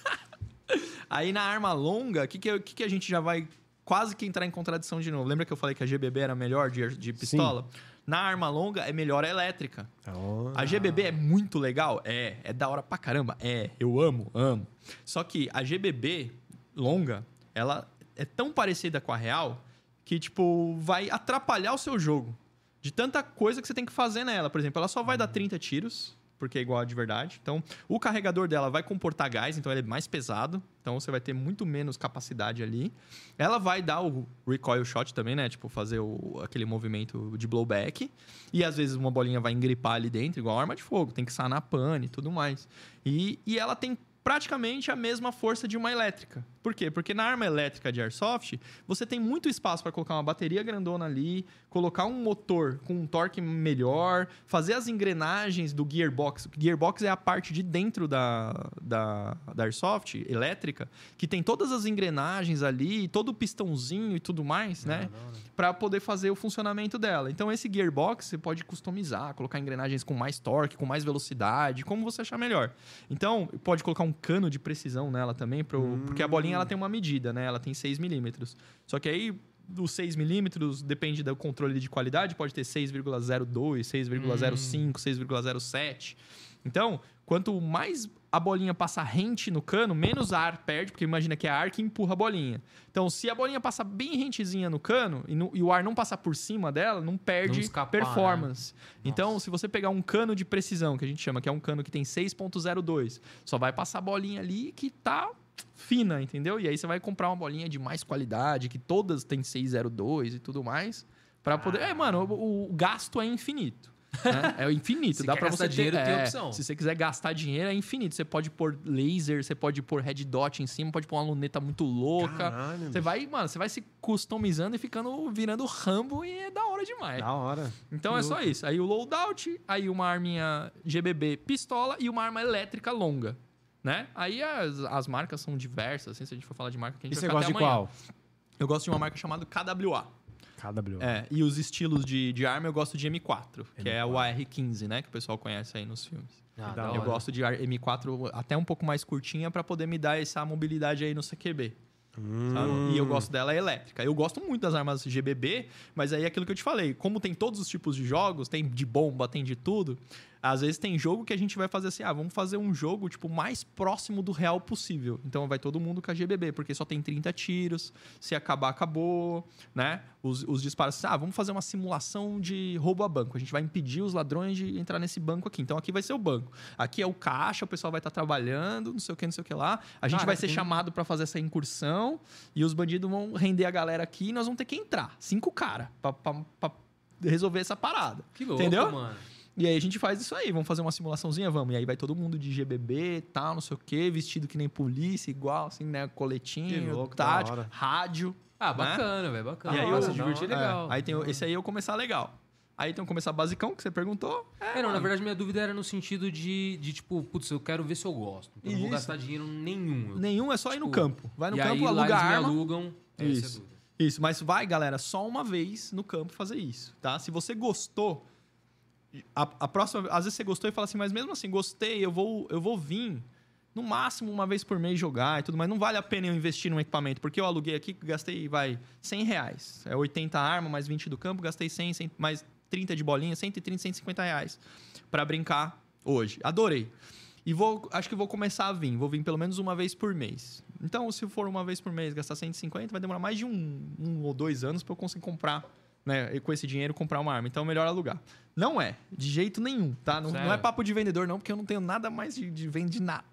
Aí na arma longa, o que, que, que, que a gente já vai quase que entrar em contradição de novo? Lembra que eu falei que a GBB era melhor de, de pistola? Na arma longa é melhor a elétrica. A GBB é muito legal? É. É da hora pra caramba? É. Eu amo, amo. Só que a GBB longa, ela é tão parecida com a real que, tipo, vai atrapalhar o seu jogo. De tanta coisa que você tem que fazer nela. Por exemplo, ela só vai dar 30 tiros, porque é igual a de verdade. Então, o carregador dela vai comportar gás, então ele é mais pesado. Então, você vai ter muito menos capacidade ali. Ela vai dar o recoil shot também, né? Tipo, fazer o- aquele movimento de blowback. E às vezes uma bolinha vai engripar ali dentro, igual arma de fogo. Tem que sanar pane e tudo mais. E, e ela tem praticamente a mesma força de uma elétrica. Por quê? Porque na arma elétrica de Airsoft, você tem muito espaço para colocar uma bateria grandona ali, colocar um motor com um torque melhor, fazer as engrenagens do gearbox. O gearbox é a parte de dentro da, da, da Airsoft elétrica, que tem todas as engrenagens ali, todo o pistãozinho e tudo mais, né? para poder fazer o funcionamento dela. Então esse gearbox você pode customizar, colocar engrenagens com mais torque, com mais velocidade, como você achar melhor. Então pode colocar um cano de precisão nela também, pro, porque a bolinha ela tem uma medida, né? Ela tem 6 milímetros. Só que aí os 6 milímetros depende do controle de qualidade, pode ter 6,02, 6,05, 6,07. Então, quanto mais a bolinha passa rente no cano, menos ar perde, porque imagina que é ar que empurra a bolinha. Então, se a bolinha passar bem rentezinha no cano e, no- e o ar não passar por cima dela, não perde Não escapar, performance. Então, se você pegar um cano de precisão, que a gente chama, que é um cano que tem 6.02, só vai passar a bolinha ali que tá fina, entendeu? E aí você vai comprar uma bolinha de mais qualidade, que todas têm 602 e tudo mais, Pra poder... É, mano, o, o gasto é infinito. né? É infinito. Se Dá gastar você ter- dinheiro, tem é, opção. Se você quiser gastar dinheiro, é infinito. Você pode pôr laser, você pode pôr red dot em cima, pode pôr uma luneta muito louca. Caralho, Você vai, mano, você vai se customizando e ficando virando Rambo e é da hora demais. Da hora. Então é só isso. Aí o loadout, aí uma arminha GBB pistola e uma arma elétrica longa, né? Aí as, as marcas são diversas, assim, se a gente for falar de marca, que a E gente você vai gosta ficar de amanhã. qual? Eu gosto de uma marca chamada KWA. KW. É, e os estilos de, de arma eu gosto de M4, que é o AR-15, né? Que o pessoal conhece aí nos filmes. Ah. Eu hora. gosto de ar- M4 até um pouco mais curtinha pra poder me dar essa mobilidade aí no CQB. Hum. E eu gosto dela elétrica. Eu gosto muito das armas GBB, mas aí é aquilo que eu te falei. Como tem todos os tipos de jogos, tem de bomba, tem de tudo. Às vezes tem jogo que a gente vai fazer assim, ah, vamos fazer um jogo tipo mais próximo do real possível. Então vai todo mundo com a GBB, porque só tem 30 tiros, se acabar acabou, né? Os, os disparos, ah, vamos fazer uma simulação de roubo a banco. A gente vai impedir os ladrões de entrar nesse banco aqui. Então aqui vai ser o banco. Aqui é o caixa, o pessoal vai estar trabalhando, não sei o que, não sei o que lá. A gente Caraca, vai ser tem- chamado para fazer essa incursão e os bandidos vão render a galera aqui e nós vamos ter que entrar. Cinco caras pra, pra- pra resolver essa parada. Que louco, Entendeu? mano. E aí a gente faz isso aí, vamos fazer uma simulaçãozinha, vamos. E aí vai todo mundo de GBB, tal, não sei o quê, vestido que nem polícia, igual, assim, né? Coletinho, louco, tático, rádio. Ah, né? bacana, velho, bacana. E aí eu- se divertir é É, legal. aí tem o- esse aí eu começar legal. Aí tem o começar basicão, que você perguntou. É, não, na verdade minha dúvida era no sentido de, de tipo, putz, eu quero ver se eu gosto. Então eu não vou gastar dinheiro nenhum. Eu- Nenhum, é só ir no Tipo, campo. Vai no e campo, aí, lá aluga me arma. alugam. Essa é a Isso. dúvida. Isso, mas vai, galera, só uma vez no campo fazer isso, tá? Se você gostou, a, a próxima, às vezes você gostou e fala assim, mas mesmo assim, gostei, eu vou, eu vou vir no máximo uma vez por mês jogar e tudo, mas não vale a pena eu investir num equipamento, porque eu aluguei aqui, gastei, vai, 100 reais. É 80 arma, mais 20 do campo, gastei 100, 100 mais 30 de bolinha, 130, 150 reais pra brincar hoje. Adorei. E vou, acho que vou começar a vir. Vou vir pelo menos uma vez por mês. Então, se for uma vez por mês, gastar 150, vai demorar mais de um, um ou dois anos para eu conseguir comprar, né? E com esse dinheiro, comprar uma arma. Então, é melhor alugar. Não é, de jeito nenhum, tá? Não, não é papo de vendedor, não, porque eu não tenho nada mais de, de vender nada.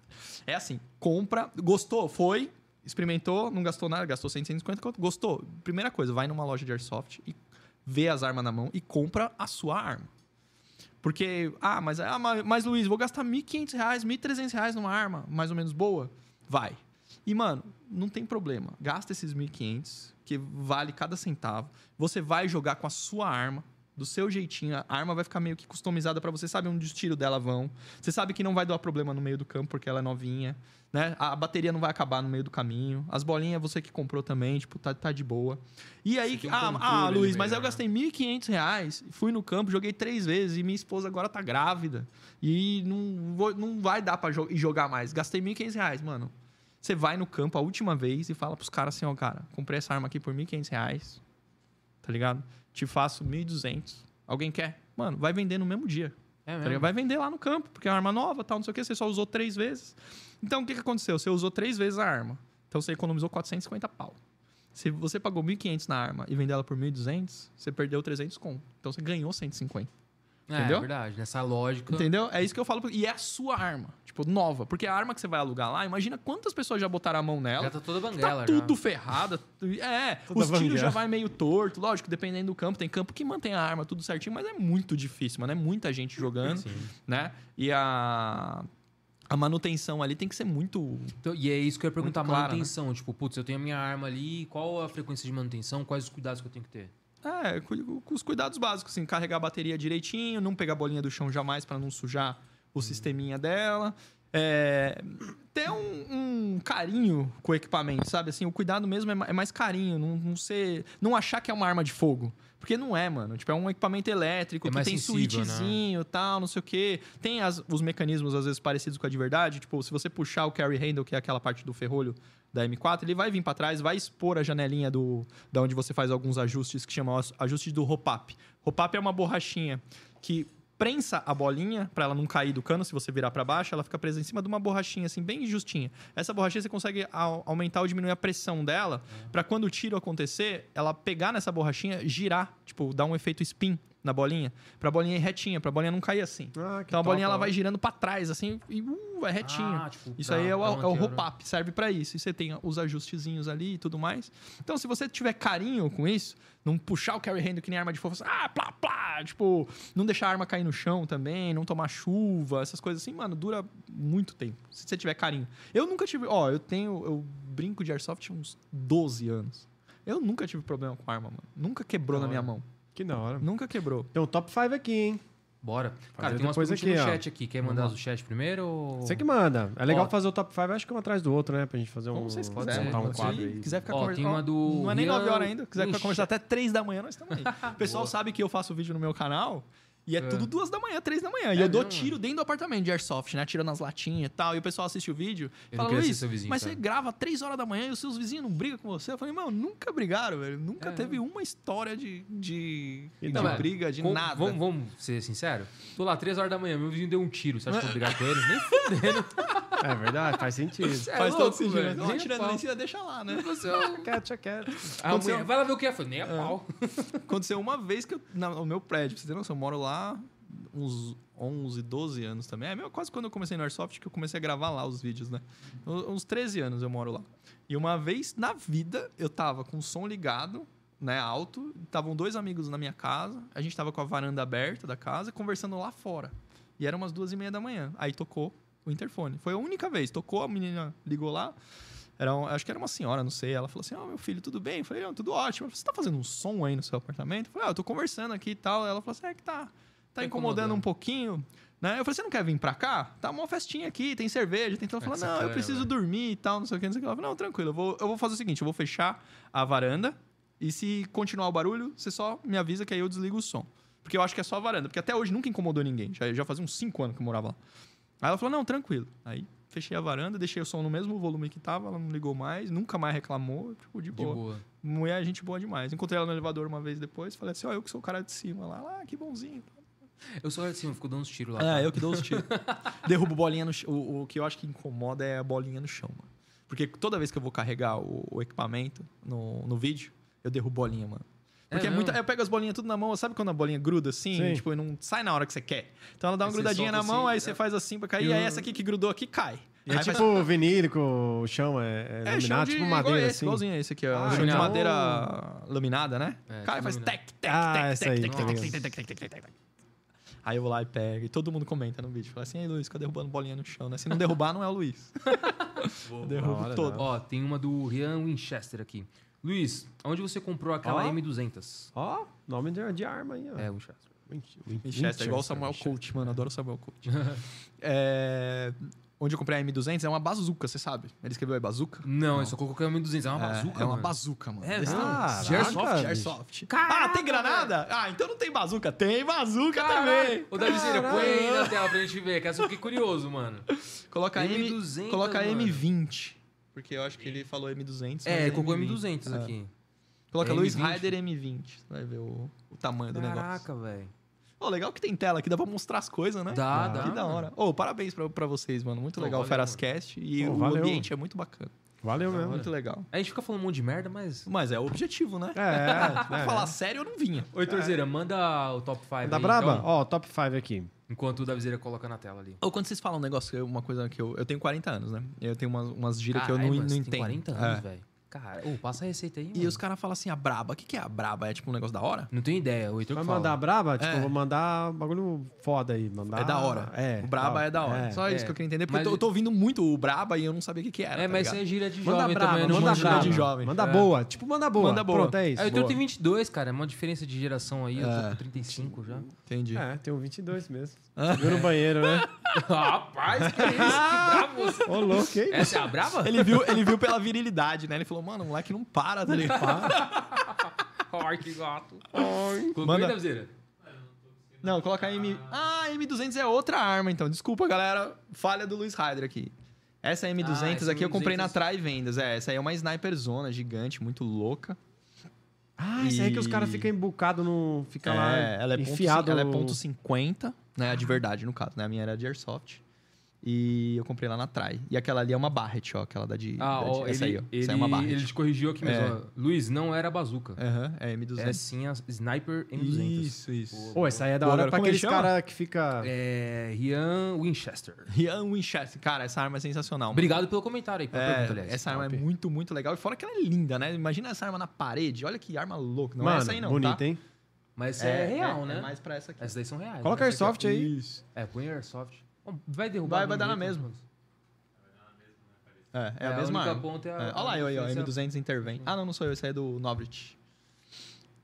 É assim, compra, gostou, foi, experimentou, não gastou nada, gastou 100, 150, quanto? gostou. Primeira coisa, vai numa loja de airsoft e vê as armas na mão e compra a sua arma. Porque, ah, mas, ah, mas, mas Luiz, vou gastar 1.500 reais, 1.300 reais numa arma mais ou menos boa? Vai. E, mano, não tem problema. Gasta esses 1.500, que vale cada centavo. Você vai jogar com a sua arma, do seu jeitinho. A arma vai ficar meio que customizada pra você. Sabe onde os tiros dela vão. Você sabe que não vai dar problema no meio do campo, porque ela é novinha. Né? A bateria não vai acabar no meio do caminho. As bolinhas você que comprou também, tipo, tá, tá de boa. E aí, um ah, ah, Luiz, mas eu gastei 1.500 reais, fui no campo, joguei três vezes e minha esposa agora tá grávida. E não, vou- não vai dar pra jo- jogar mais. Gastei 1.500 reais, mano. Você vai no campo a última vez e fala pros caras assim, ó, cara, comprei essa arma aqui por 1.500 reais, tá ligado? Te faço 1.200. Alguém quer? Mano, vai vender no mesmo dia. É Tá? Vai vender lá no campo, porque é uma arma nova, tal, não sei o que, você só usou três vezes. Então, o que, que aconteceu? Você usou três vezes a arma. Então, você economizou 450 pau. Se você pagou 1.500 na arma e vendeu ela por 1.200, você perdeu 300 com. Então, você ganhou 150. É, Entendeu? é verdade. Nessa lógica. Entendeu? É isso que eu falo. E é a sua arma. Tipo, nova. Porque a arma que você vai alugar lá, imagina quantas pessoas já botaram a mão nela. Já tá toda Tá banguela. tudo já. ferrada. É, Toda os tiros já vai meio torto. Lógico, dependendo do campo. Tem campo que mantém a arma tudo certinho, mas é muito difícil, mano. É muita gente jogando, Sim. né? E a, a manutenção ali tem que ser muito... Então, e é isso que eu ia perguntar, clara, manutenção. Tipo, putz, eu tenho a minha arma ali, qual a frequência de manutenção, quais os cuidados que eu tenho que ter? É, com os cuidados básicos, assim. Carregar a bateria direitinho, não pegar a bolinha do chão jamais para não sujar o sisteminha dela. É, ter um, um carinho com o equipamento, sabe? Assim, o cuidado mesmo é, é mais carinho, não, não ser, não achar que é uma arma de fogo. Porque não é, mano. Tipo, é um equipamento elétrico É que tem sensível, né? switchzinho e tal, não sei o quê. Tem as- os mecanismos, às vezes, parecidos com a de verdade. Tipo, se você puxar o carry handle, que é aquela parte do ferrolho da M4, ele vai vir para trás, vai expor a janelinha do, da onde você faz alguns ajustes que chamam as- ajustes do hop-up. Hop-up é uma borrachinha que prensa a bolinha para ela não cair do cano, se você virar para baixo, ela fica presa em cima de uma borrachinha assim bem justinha. Essa borrachinha você consegue au- aumentar ou diminuir a pressão dela para quando o tiro acontecer, ela pegar nessa borrachinha, girar, tipo, dar um efeito spin na bolinha, pra bolinha ir retinha, pra bolinha não cair assim. Ah, Então a bolinha top, ela ó. vai girando pra trás, assim, e uh, vai retinho. Ah, tipo, isso pra- aí é o, é o hop-up, serve pra isso. E você tem os ajustezinhos ali e tudo mais. Então, se você tiver carinho com isso, não puxar o carry handle que nem arma de fogo, assim, ah, plá, plá, tipo, não deixar a arma cair no chão também, não tomar chuva, essas coisas assim, mano, dura muito tempo. Se você tiver carinho. Eu nunca tive, ó, eu tenho, eu brinco de airsoft uns 12 anos. Eu nunca tive problema com arma, mano. Nunca quebrou na minha mão. Que da hora. Nunca quebrou. Tem um top 5 aqui, hein? Bora. Cara, tem umas perguntas aqui, no ó. chat aqui. Quer mandar do chat primeiro ou... Você que manda. É legal Ó. fazer o top 5, acho que um atrás do outro, né? Pra gente fazer um. Como vocês pode quiserem. ser, montar um quadro Se aí. quiser ficar conversando. do Não é nem Rian- 9 horas ainda. Quiser ficar conversando até 3 da manhã, nós estamos aí. O pessoal Boa. sabe que eu faço vídeo no meu canal. E é, É. tudo duas da manhã, três da manhã. e É eu dou mesmo? tiro dentro do apartamento de airsoft, né? Tirando as latinhas e tal. E o pessoal assiste o vídeo. Eu não fala, Luiz, seu vizinho, mas cara." você grava três horas da manhã e os seus vizinhos não brigam com você? Eu falei, mano, nunca brigaram, velho. Nunca É. teve uma história de, de, E de briga, de Com- nada. Vamos, vamos ser sinceros? Tô lá, 3 horas da manhã, meu vizinho deu um tiro. Você acha que eu vou brigar com ele? Nem fudendo. É verdade, faz sentido. É Faz louco, todo sentido. velho. Não, Nem a deixa lá, né? Você é Quieto, quieto. Vai lá ver o que é. Eu falei, nem a pau. Aconteceu uma vez que eu, no meu prédio, pra você ter noção, eu moro lá uns 11, 12 anos também. É quase quando eu comecei no Airsoft que eu comecei a gravar lá os vídeos, né? Uns 13 anos eu moro lá. E uma vez na vida eu tava com o som ligado, né, alto, estavam dois amigos na minha casa, a gente tava com a varanda aberta da casa conversando lá fora. E eram umas duas e meia da manhã. Aí tocou o interfone. Foi a única vez. Tocou, a menina ligou lá. Era um- acho que era uma senhora, não sei. Ela falou assim: Ó, meu filho, tudo bem? Eu falei: "Não, tudo ótimo. Você tá fazendo um som aí no seu apartamento? Eu falei: Ah, eu tô conversando aqui e tal. Ela falou assim: É que tá, tá Tá incomodando um pouquinho. Né? Eu falei: Você não quer vir pra cá? Tá uma festinha aqui, tem cerveja. Tem... Ela É falou: Não, eu sacana, preciso velho. dormir e tal, não sei o que, não sei o que. Ela falou: Não, tranquilo, eu vou, eu vou fazer o seguinte: eu vou fechar a varanda. E se continuar o barulho, você só me avisa que aí eu desligo o som. Porque eu acho que é só a varanda. Porque até hoje nunca incomodou ninguém. Já, já fazia uns 5 anos que eu morava lá. Aí ela falou: não, tranquilo. Aí fechei a varanda, deixei o som no mesmo volume que tava, ela não ligou mais, nunca mais reclamou, tipo, de De boa. boa. Mulher, gente boa demais. Encontrei ela no elevador uma vez depois, falei assim: ó, eu que sou o cara de cima lá, ah, que bonzinho. Eu sou assim, eu fico dando uns tiros lá. É, tá? eu que dou os tiros. Derrubo bolinha no chão. O, o que eu acho que incomoda é a bolinha no chão, mano. Porque toda vez que eu vou carregar o, o equipamento no, no vídeo, eu derrubo bolinha, mano. Porque é mesmo? muita, eu pego as bolinhas tudo na mão, sabe quando a bolinha gruda assim? Sim. Tipo, e não sai na hora que você quer. Então ela dá uma Aí grudadinha na mão, assim, aí né? você faz assim pra cair, E e aí essa aqui que grudou aqui cai. E é Aí faz- tipo vinílico, o chão é, é É, chão laminado, de, tipo igual madeira, esse, assim. igualzinho esse aqui, ó. Ah, chão de então- madeira laminada, né? É, Cai, tipo faz laminado. tec, tec, Ah, tec, essa tec, aí, tec, tá tec, ligado. tec, tec, tec, tec, tec, tec, tec. Aí eu vou lá e pego. E todo mundo comenta no vídeo. Fala assim, ei, Luiz, fica derrubando bolinha no chão, né? Se não derrubar, não é o Luiz. Eu derrubo hora, todo. Ó, tem uma do Rian Winchester aqui. Luiz, onde você comprou aquela Ó. M200? Ó, nome de, de arma aí, ó. É, Winchester. Win- Win- Winchester, é igual o Winchester, Samuel Winchester. Coach, mano. Adoro o Samuel Coach. É, Onde eu comprei a M200 é uma bazuca, você sabe? Ele escreveu aí bazuca? Não, eu só coloquei uma M200. É uma É, bazuca, É uma mano. bazuca, mano. É. De Airsoft? Airsoft. Caraca, ah, tem granada? Ah, então não tem bazuca. Tem bazuca Caralho. também. Ô, Davizinho, põe aí na tela pra gente ver, que eu fiquei curioso, mano. Coloca a M, M200, coloca a mano. M20. Porque eu acho que ele falou M200. É, mas colocou M200 É. aqui. Coloca É Luiz M20. Rider M20. Você vai ver o, o tamanho do negócio. Caraca, velho. Ô, legal que tem tela aqui, dá pra mostrar as coisas, né? Dá, dá. Que da hora. Ô, parabéns pra, pra vocês, mano. Muito Pô, legal o valeu, Ferascast. E Pô, o valeu. ambiente é muito bacana. Valeu Da mesmo. Muito legal. A gente fica falando um monte de merda, mas... Mas é o objetivo, né? É, Pra é. falar sério, eu não vinha. Oi, Torzeira, manda o top 5 Da Braba? então, Ó, top 5 aqui. enquanto o Davizeira coloca na tela ali. Ou quando vocês falam um negócio, é uma coisa que eu. Eu tenho 40 anos, né? Eu tenho umas, umas gírias que eu não, mano, não você entendo. tem 40 É. anos, velho. Cara, ô, passa a receita aí, E mano. os caras falam assim, a braba. O que, que é a braba? É tipo um negócio da hora? Não tenho ideia, o Heitor Vai que fala. mandar a braba? Tipo, É. eu vou mandar bagulho foda aí. Mandar... É da hora. É. o braba é da hora. É. Só isso é. que eu queria entender, porque Mas- eu, tô, eu tô ouvindo muito o braba e eu não sabia o que, que era. É, tá mas isso é gíria de Manda jovem braba, também. não manda braba. de jovem. Manda É. boa. Tipo, manda boa. Manda boa. Pronto, é isso. Ah, o Heitor boa. tem 22, cara. É uma diferença de geração aí. Eu tô É. com 35 já. Entendi. É, tem um 22 mesmo. Viu no banheiro, né? Rapaz, que isso? Que bravo você. Ô, louco, hein? Essa é a brava? Ele viu, ele viu pela virilidade, né? Ele falou, mano, o moleque não para, tá ligado? Ai, que gato. Colocou Manda- aí? Não, coloca M. Ah, M200 é outra arma, então. Desculpa, galera. Falha do Luiz Ryder aqui. Essa M200 Ah, essa aqui eu comprei na M200. Trai Vendas. É, essa aí é uma sniper zona gigante, muito louca. Ah, isso aí que os E- caras ficam embucados no. Fica lá. é, ela é ponto, enfiado. cin- ela é ponto 50, né? A de verdade, no caso, né? A minha era de Airsoft. E eu comprei lá na Trai. E aquela ali é uma Barret, ó. Aquela da de. Ah, da de- ó, essa ele, aí, ó. ele, essa aí é uma Barret. ele te corrigiu aqui mesmo. É. ó. Luiz, não era bazuca. Aham, é M200. É sim a Sniper M200. Isso, isso. Pô, essa aí é da Pô, hora agora, pra aqueles caras que fica. É Rian Winchester. Rian Winchester. Cara, essa arma é sensacional. mano. Obrigado pelo comentário aí, pela É, pergunta, aliás. essa arma é top. muito, muito legal. E fora que ela é linda, né? Imagina essa arma na parede. Olha que arma louca. Não Mano, é essa aí, não. bonita, tá? hein? Mas é, real, né? É mais pra essa aqui. Essas daí são reais. Coloca né? Airsoft aí. Isso. É, põe Airsoft. Vai derrubar. Vai- vai dar na mesma. É, é, É, a a mesma única arma. ponta é a- É, a Olha lá, aí, ó, diferença- M200 intervém. Ah, não, não sou eu. Esse aí é do Novrit.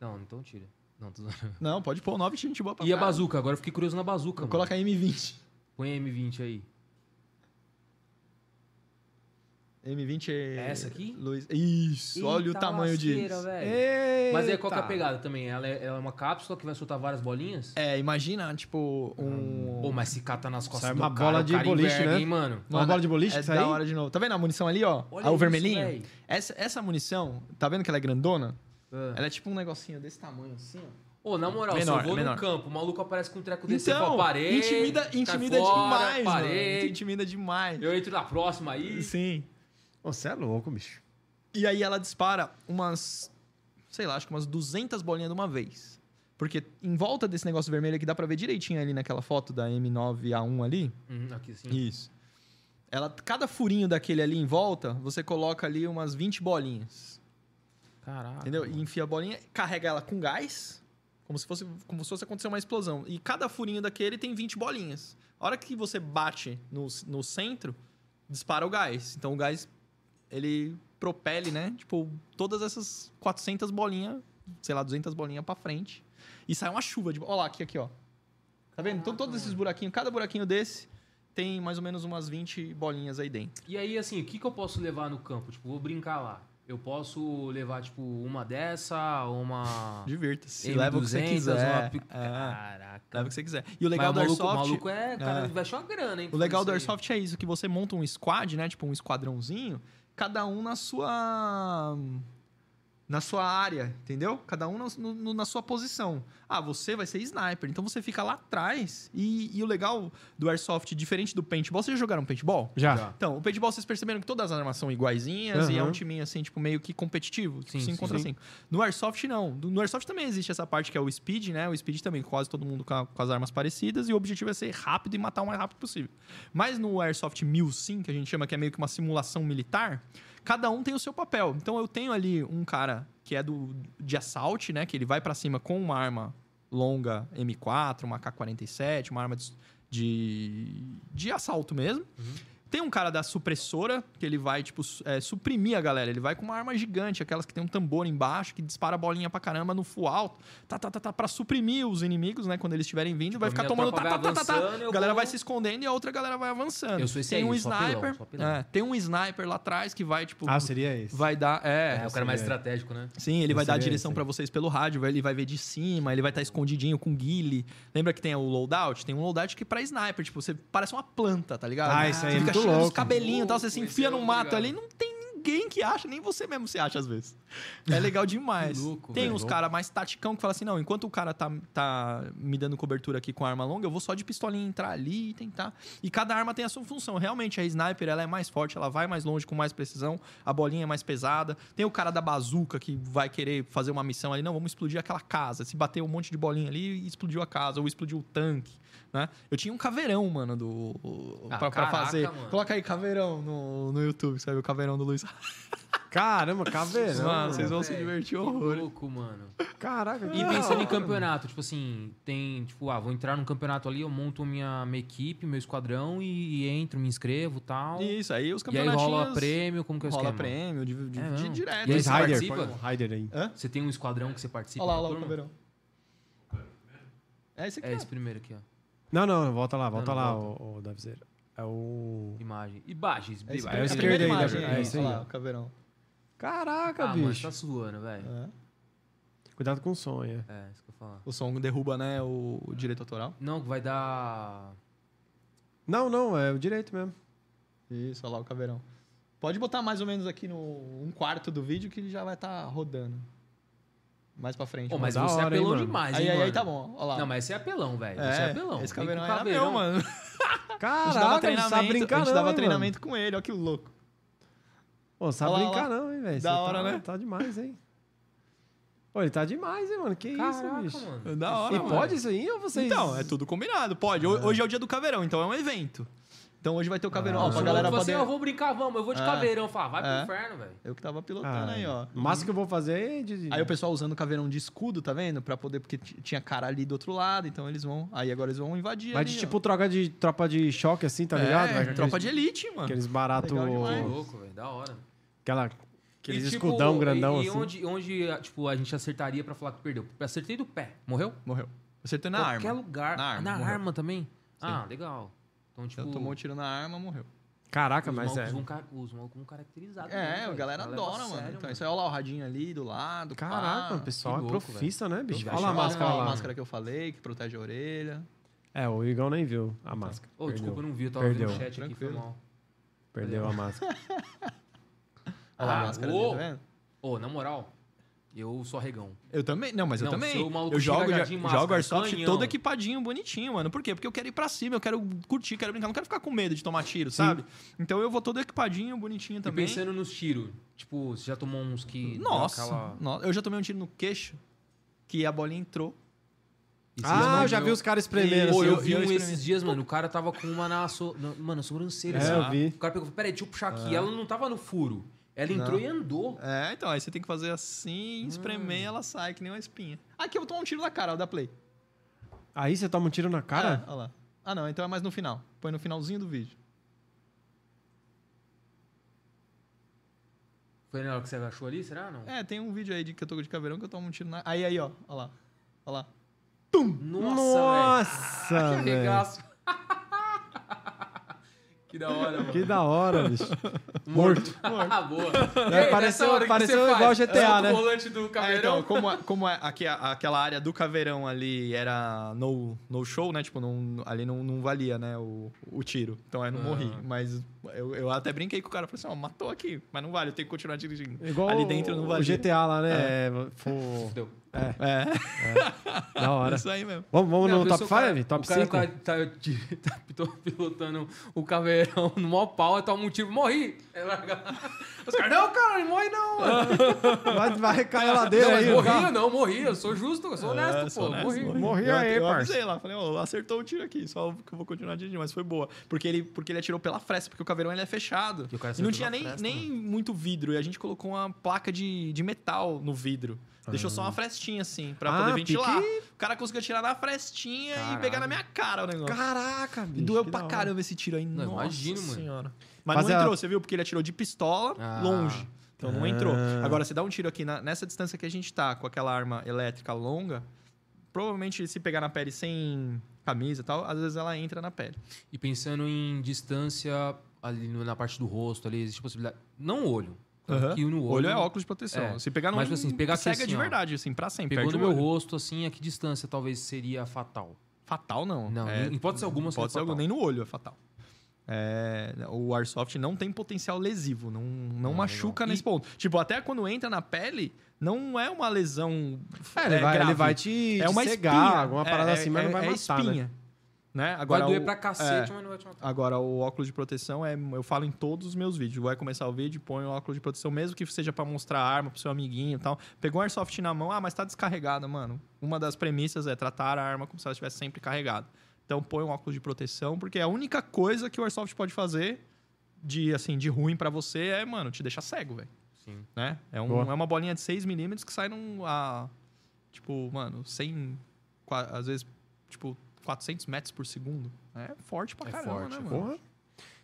Não, então tira. Não, tô... Não, pode pôr o Novrit, gente boa pra E a caralho. bazuca? Agora eu fiquei curioso na bazuca. mano. Coloca a M20. Põe a M20 aí. M20 é... É essa aqui? Luiz. Isso, olha o Eita tamanho disso. velho. Mas aí qual que é a Eita. pegada também? Ela é, ela é uma cápsula que vai soltar várias bolinhas? É, imagina, tipo, um... Pô, mas se cata nas costas é do uma cara, bola de cara boliche, enverga, né? hein, mano? Uma bola de boliche, É da hora de novo. Tá vendo a munição ali, ó? Olha Ah, o vermelhinho? Essa, essa munição, tá vendo que ela é grandona? Ah. Ela é tipo um negocinho desse tamanho, assim, ó. Ô, na moral, Menor, se eu vou menor. no campo, o maluco aparece com um treco desse, Então, falo, parei, intimida, intimida fora, demais, parei. mano. Intimida demais. Eu entro na próxima aí. Sim. Você é louco, bicho. E aí ela dispara umas, sei lá, acho que umas 200 bolinhas de uma vez. Porque em volta desse negócio vermelho aqui, dá pra ver direitinho ali naquela foto da M9A1 ali. Uhum, aqui sim. Isso. Ela, cada furinho daquele ali em volta, você coloca ali umas 20 bolinhas. Caraca. Entendeu? E enfia a bolinha, carrega ela com gás, como se fosse, como se fosse acontecer uma explosão. E cada furinho daquele tem 20 bolinhas. A hora que você bate no, no centro, dispara o gás. Então o gás, ele propele, né? Tipo, todas essas 400 bolinhas, sei lá, 200 bolinhas pra frente. E sai uma chuva de... Olha lá, aqui, aqui, ó. Tá vendo? Então todos esses buraquinhos, cada buraquinho desse tem mais ou menos umas 20 bolinhas aí dentro. E aí, assim, o que, que eu posso levar no campo? Tipo, vou brincar lá. Eu posso levar, tipo, uma dessa, uma... Divirta-se. M200, Leva o que você quiser. uma... pi- É, Caraca. leva o que você quiser. E o Mas legal o do maluco, Airsoft... o maluco é... O cara É. investe uma grana, hein? O legal do. Airsoft é isso, que você monta um squad, né? Tipo um esquadrãozinho, cada um na sua. Na sua área, entendeu? Cada um no- no- na sua posição. Ah, você vai ser sniper, então você fica lá atrás. E, e o legal do Airsoft, diferente do paintball, vocês já jogaram paintball? Já. Já. Então, o paintball vocês perceberam que todas as armas são iguaizinhas e é um timinho assim, tipo, meio que competitivo, tipo, Sim, 5 sim. contra Sim. 5. No Airsoft, não. No Airsoft também existe essa parte que é o speed, né? O speed também, quase todo mundo com, a- com as armas parecidas, e o objetivo é ser rápido e matar o mais rápido possível. Mas no Airsoft 1000 sim, que a gente chama que é meio que uma simulação militar, cada um tem o seu papel. Então eu tenho ali um cara que é do de assalto, né? Que ele vai pra cima com uma arma longa M4, uma K-47, uma arma de, de, de assalto mesmo. Tem um cara da supressora, que ele vai, tipo, é, suprimir a galera. Ele vai com uma arma gigante, aquelas que tem um tambor embaixo, que dispara bolinha pra caramba no full alto. Tá, tá, tá, tá, pra suprimir os inimigos, né? Quando eles estiverem vindo, vai a ficar minha tomando tropa tá, vai tá, tá, tá, tá. eu A galera vou- vai se escondendo e a outra galera vai avançando. Eu sou esse tem aí, um sniper. sou apelão. é, tem um sniper lá atrás que vai, tipo. Ah, seria esse. vai dar. É, É, o cara mais seria- estratégico, né? Sim, ele vai dar a direção pra vocês pelo rádio, vai- ele vai ver de cima, ele vai estar escondidinho com guile. Lembra que tem o loadout? Tem um loadout que é pra sniper, tipo, você parece uma planta, tá ligado? Ah, isso aí é fica louco. cabelinhos e tal, você se enfia esse no mato ali, não tem ninguém que acha, nem você mesmo se acha às vezes. É legal demais. Louco, tem velho. uns caras mais taticão que falam assim, não, enquanto o cara tá, tá me dando cobertura aqui com arma longa, eu vou só de pistolinha entrar ali e tentar. E cada arma tem a sua função. Realmente, a sniper, ela é mais forte, ela vai mais longe com mais precisão, a bolinha é mais pesada. Tem o cara da bazuca que vai querer fazer uma missão ali, não, vamos explodir aquela casa. Se bater um monte de bolinha ali, explodiu a casa, ou explodiu o tanque. Né? Eu tinha um caveirão, mano, do. Ah, pra, pra caraca, fazer. mano. Coloca aí caveirão no, no YouTube, você vai ver o caveirão do Luiz. Caramba, caveirão. Mano, vocês vão se divertir que horror. louco, mano. Caraca, que E pensando em campeonato, tipo assim, tem, tipo, ah, vou entrar num campeonato ali, eu monto minha, minha equipe, meu esquadrão e, e entro, me inscrevo e tal. Isso, aí os E aí rola prêmio, como que é o Rola prêmio, de, de, É de direto. E aí você Rider, participa? um Rider aí. Hã? Você tem um esquadrão que você participa? Olha lá, olha lá o caveirão. É esse aqui, É ó. esse primeiro aqui, ó. Não, não, volta lá, volta não, lá, volta. o, o Davizeira. É o. Imagem. Imagens. É É a esquerdo primeira aí, imagem? É é isso Olha aí, lá, o caveirão. Caraca, Ah, mano, bicho. tá zoando, velho. É. Cuidado com o som, é. É, isso que eu falar. O som derruba, né, o, o direito autoral. Não, vai dar... Não, não, é o direito mesmo. Isso, olha lá o caveirão. Pode botar mais ou menos aqui no um quarto do vídeo que ele já vai estar rodando. Mais pra frente. Pô, mas da você é hein, apelão mano? demais, aí, hein, aí, mano? aí tá bom, olha lá. Não, mas esse é apelão, velho. é, Esse é apelão. Esse Vem com caveirão era caveirão. meu, mano. a gente dava Caraca, a gente treinamento, sabe brincar a gente não, dava hein, treinamento com ele, olha que louco. mano? Pô, sabe Olha lá, brincar olha não, hein, velho? Da Você hora, tá, né? Tá demais, hein? Pô, ele tá demais, hein, mano? Que Caraca, isso, bicho? mano. Da hora, E mano. pode isso aí ou vocês... Então, é tudo combinado, pode. Ho- Hoje é o dia do caveirão, então é um evento. Então hoje vai ter o caveirão, Ah, ó, pra se galera eu fosse poder... assim, eu vou brincar, vamos. Eu vou de É. caveirão. Falar, vai É. pro inferno, velho. Eu que tava pilotando Ah, aí, ó. O máximo que eu vou fazer é de... Aí o pessoal usando o caveirão de escudo, tá vendo? Pra poder, porque tinha cara ali do outro lado, então eles vão. Aí agora eles vão invadir. Mas ali, de ó. tipo troca de tropa de choque, assim, tá ligado? É, Vai com tropa aqueles, de elite, mano. Aqueles barato... Louco, velho. Da hora. Aquela, aqueles E, tipo, escudão grandão, e, e assim. onde, onde, tipo, a gente acertaria pra falar que perdeu? Acertei do pé. Morreu? Morreu. Acertei na Qualquer arma. lugar. Na Na arma, arma, morreu. também? Ah, legal. Então, tipo, Então tomou um tiro na arma, morreu. Caraca, os mas é... vão, os malucos vão caracterizados. É, mesmo, a velho. galera adora, mano. sério, Então isso aí, olha lá o radinho ali do lado. Caraca, pá. o pessoal é louco, profissa, né, bicho? Olha a máscara Olha lá. a máscara que eu falei, que protege a orelha. É, o Igão nem viu a máscara. Ô, Perdeu. desculpa, eu não vi. Eu tava Perdeu. vendo o chat aqui, foi Tranquilo. mal. Perdeu a máscara. Olha lá Ah, a máscara dele, tá vendo? Ô, na moral, eu sou arregão. Eu também. Não, mas eu Não, também. Eu jogo, jogo Airsoft canhão. todo equipadinho, bonitinho, mano. Por quê? Porque eu quero ir pra cima, eu quero curtir, quero brincar. Não quero ficar com medo de tomar tiro, sabe? Então eu vou todo equipadinho, bonitinho E também. pensando nos tiros, tipo, você já tomou uns que... Nossa, aquela- no- eu já tomei um tiro no queixo, que a bolinha entrou. E ah, não eu já vi os caras espremendo. Pô, assim. eu eu- vi um esses dias, mano. O cara tava com uma na, so... na- mano, sobrancelha. É, assim. eu vi. O cara pegou, peraí, deixa eu puxar aqui. Ela não tava no furo. Ela entrou Não. e andou. É, então, aí você tem que fazer assim, espremer e ela sai, que nem uma espinha. Aqui eu vou tomar um tiro na cara, ó, da Play. Aí você toma um tiro na cara? É, olha lá. Ah, não, então é mais no final. Põe no finalzinho do vídeo. Foi na hora que você agachou ali, será? Não? É, tem um vídeo aí de que eu tô de caveirão que eu tomo um tiro na. Aí, aí, ó. Olha lá. Olha lá. Nossa, velho. Nossa, Que velho. arregaço. Que da hora, mano. Que da hora, bicho. Morto. Ah, boa. Aí, pareceu- pareceu igual faz? GTA, né? o volante do É, caveirão. então, como, é- como é aqui, a- aquela área do caveirão ali era no, no show, né? Tipo, não, ali não, não valia, né? O, o tiro. Então aí não Ah. morri. Mas eu, eu até brinquei com o cara. Falei assim, ó, matou aqui. Mas não vale, eu tenho que continuar dirigindo. Igual ali dentro não o valia. GTA lá, né? É. Fo- Fudeu. é, É, da hora. isso aí mesmo. Vamos, vamos Não, no eu top sou o cara- 5? Top o cara 5? tá, tá, tá pilotando o caveirão no maior pau, toma um tiro, morri. Larga- Os caras, não, cara, não morre não. mano. Vai, vai cair a ladeira Não, aí. o morri, eu não, morri, eu sou justo, eu sou honesto, É, pô, morri. Morri eu, aí, eu parça. avisei lá, falei, ó, acertou o tiro aqui, só que eu vou continuar dirigindo, mas foi boa. Porque ele, porque ele atirou pela fresta, porque o caveirão ele é fechado. E o cara E não tinha nem, fresta, nem muito vidro, e a gente colocou uma placa de, de metal no vidro. Deixou só uma frestinha, assim, pra Ah, poder ventilar. pique- O cara conseguiu atirar na frestinha e Caralho. pegar na minha cara o negócio. Caraca, E bicho. doeu que pra caramba esse tiro aí. Não, Nossa imagino, mano. senhora. Mas Fazer não a- entrou, você viu? Porque ele atirou de pistola Ah. longe. Então não entrou. Ah. Agora, você dá um tiro aqui na- nessa distância que a gente tá, com aquela arma elétrica longa, provavelmente se pegar na pele sem camisa e tal, às vezes ela entra na pele. E pensando em distância ali na parte do rosto, ali existe possibilidade. Não o olho. Aham. Aqui no olho. Olho é óculos de proteção. É. Se pegar no Mas, olho, assim, pegar cega assim, de verdade, assim, pra sempre. Pegou perde no meu olho. rosto, assim, a que distância talvez seria fatal? Fatal, não. Não, É, em hipótese alguma ser algum, nem no olho é fatal. É, o Airsoft não tem potencial lesivo, não, não Ah, machuca legal. nesse E- ponto. Tipo, até quando entra na pele, não é uma lesão. É, ele, vai, ele vai te, é te uma cegar, espinha. alguma É- parada é, assim, mas é, não vai é matar, né? espinha, né? Agora, vai doer o- pra cacete, é. mas não vai te matar. Agora, o óculos de proteção, é, eu falo em todos os meus vídeos. Vai começar o vídeo, põe o óculos de proteção, mesmo que seja pra mostrar a arma pro seu amiguinho e tal. Pegou um airsoft na mão, ah, mas tá descarregada, mano. Uma das premissas é tratar a arma como se ela estivesse sempre carregada. Então, põe um óculos de proteção, porque a única coisa que o airsoft pode fazer de, assim, de ruim pra você é, mano, te deixar cego, velho. Sim. Né? É, um- Boa. é uma bolinha de 6mm que sai num... A, tipo, mano, 100... qua- Às vezes, tipo, 400 metros por segundo. É forte pra É caramba, forte, né, é mano? Porra.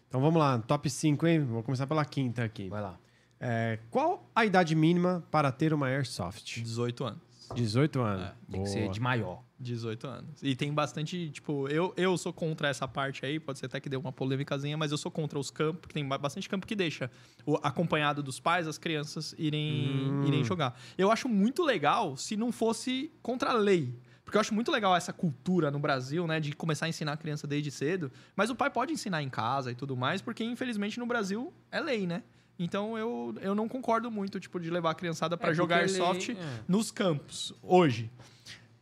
Então vamos lá, top 5, hein? Vou começar pela quinta aqui. Vai lá. É, qual a idade mínima para ter uma Airsoft? 18 anos. 18 anos. É, Tem que ser Boa. de maior. 18 anos. E tem bastante, tipo, eu, eu sou contra essa parte aí, pode ser até que dê uma polêmicazinha, mas eu sou contra os campos, porque tem ba- bastante campo que deixa o, acompanhado dos pais as crianças irem, Hum. irem jogar. Eu acho muito legal se não fosse contra a lei. Porque eu acho muito legal essa cultura no Brasil, né, de começar a ensinar a criança desde cedo. Mas o pai pode ensinar em casa e tudo mais, porque infelizmente no Brasil é lei, né? Então eu, eu não concordo muito, tipo, de levar a criançada pra É, jogar lei- airsoft é. nos campos, hoje.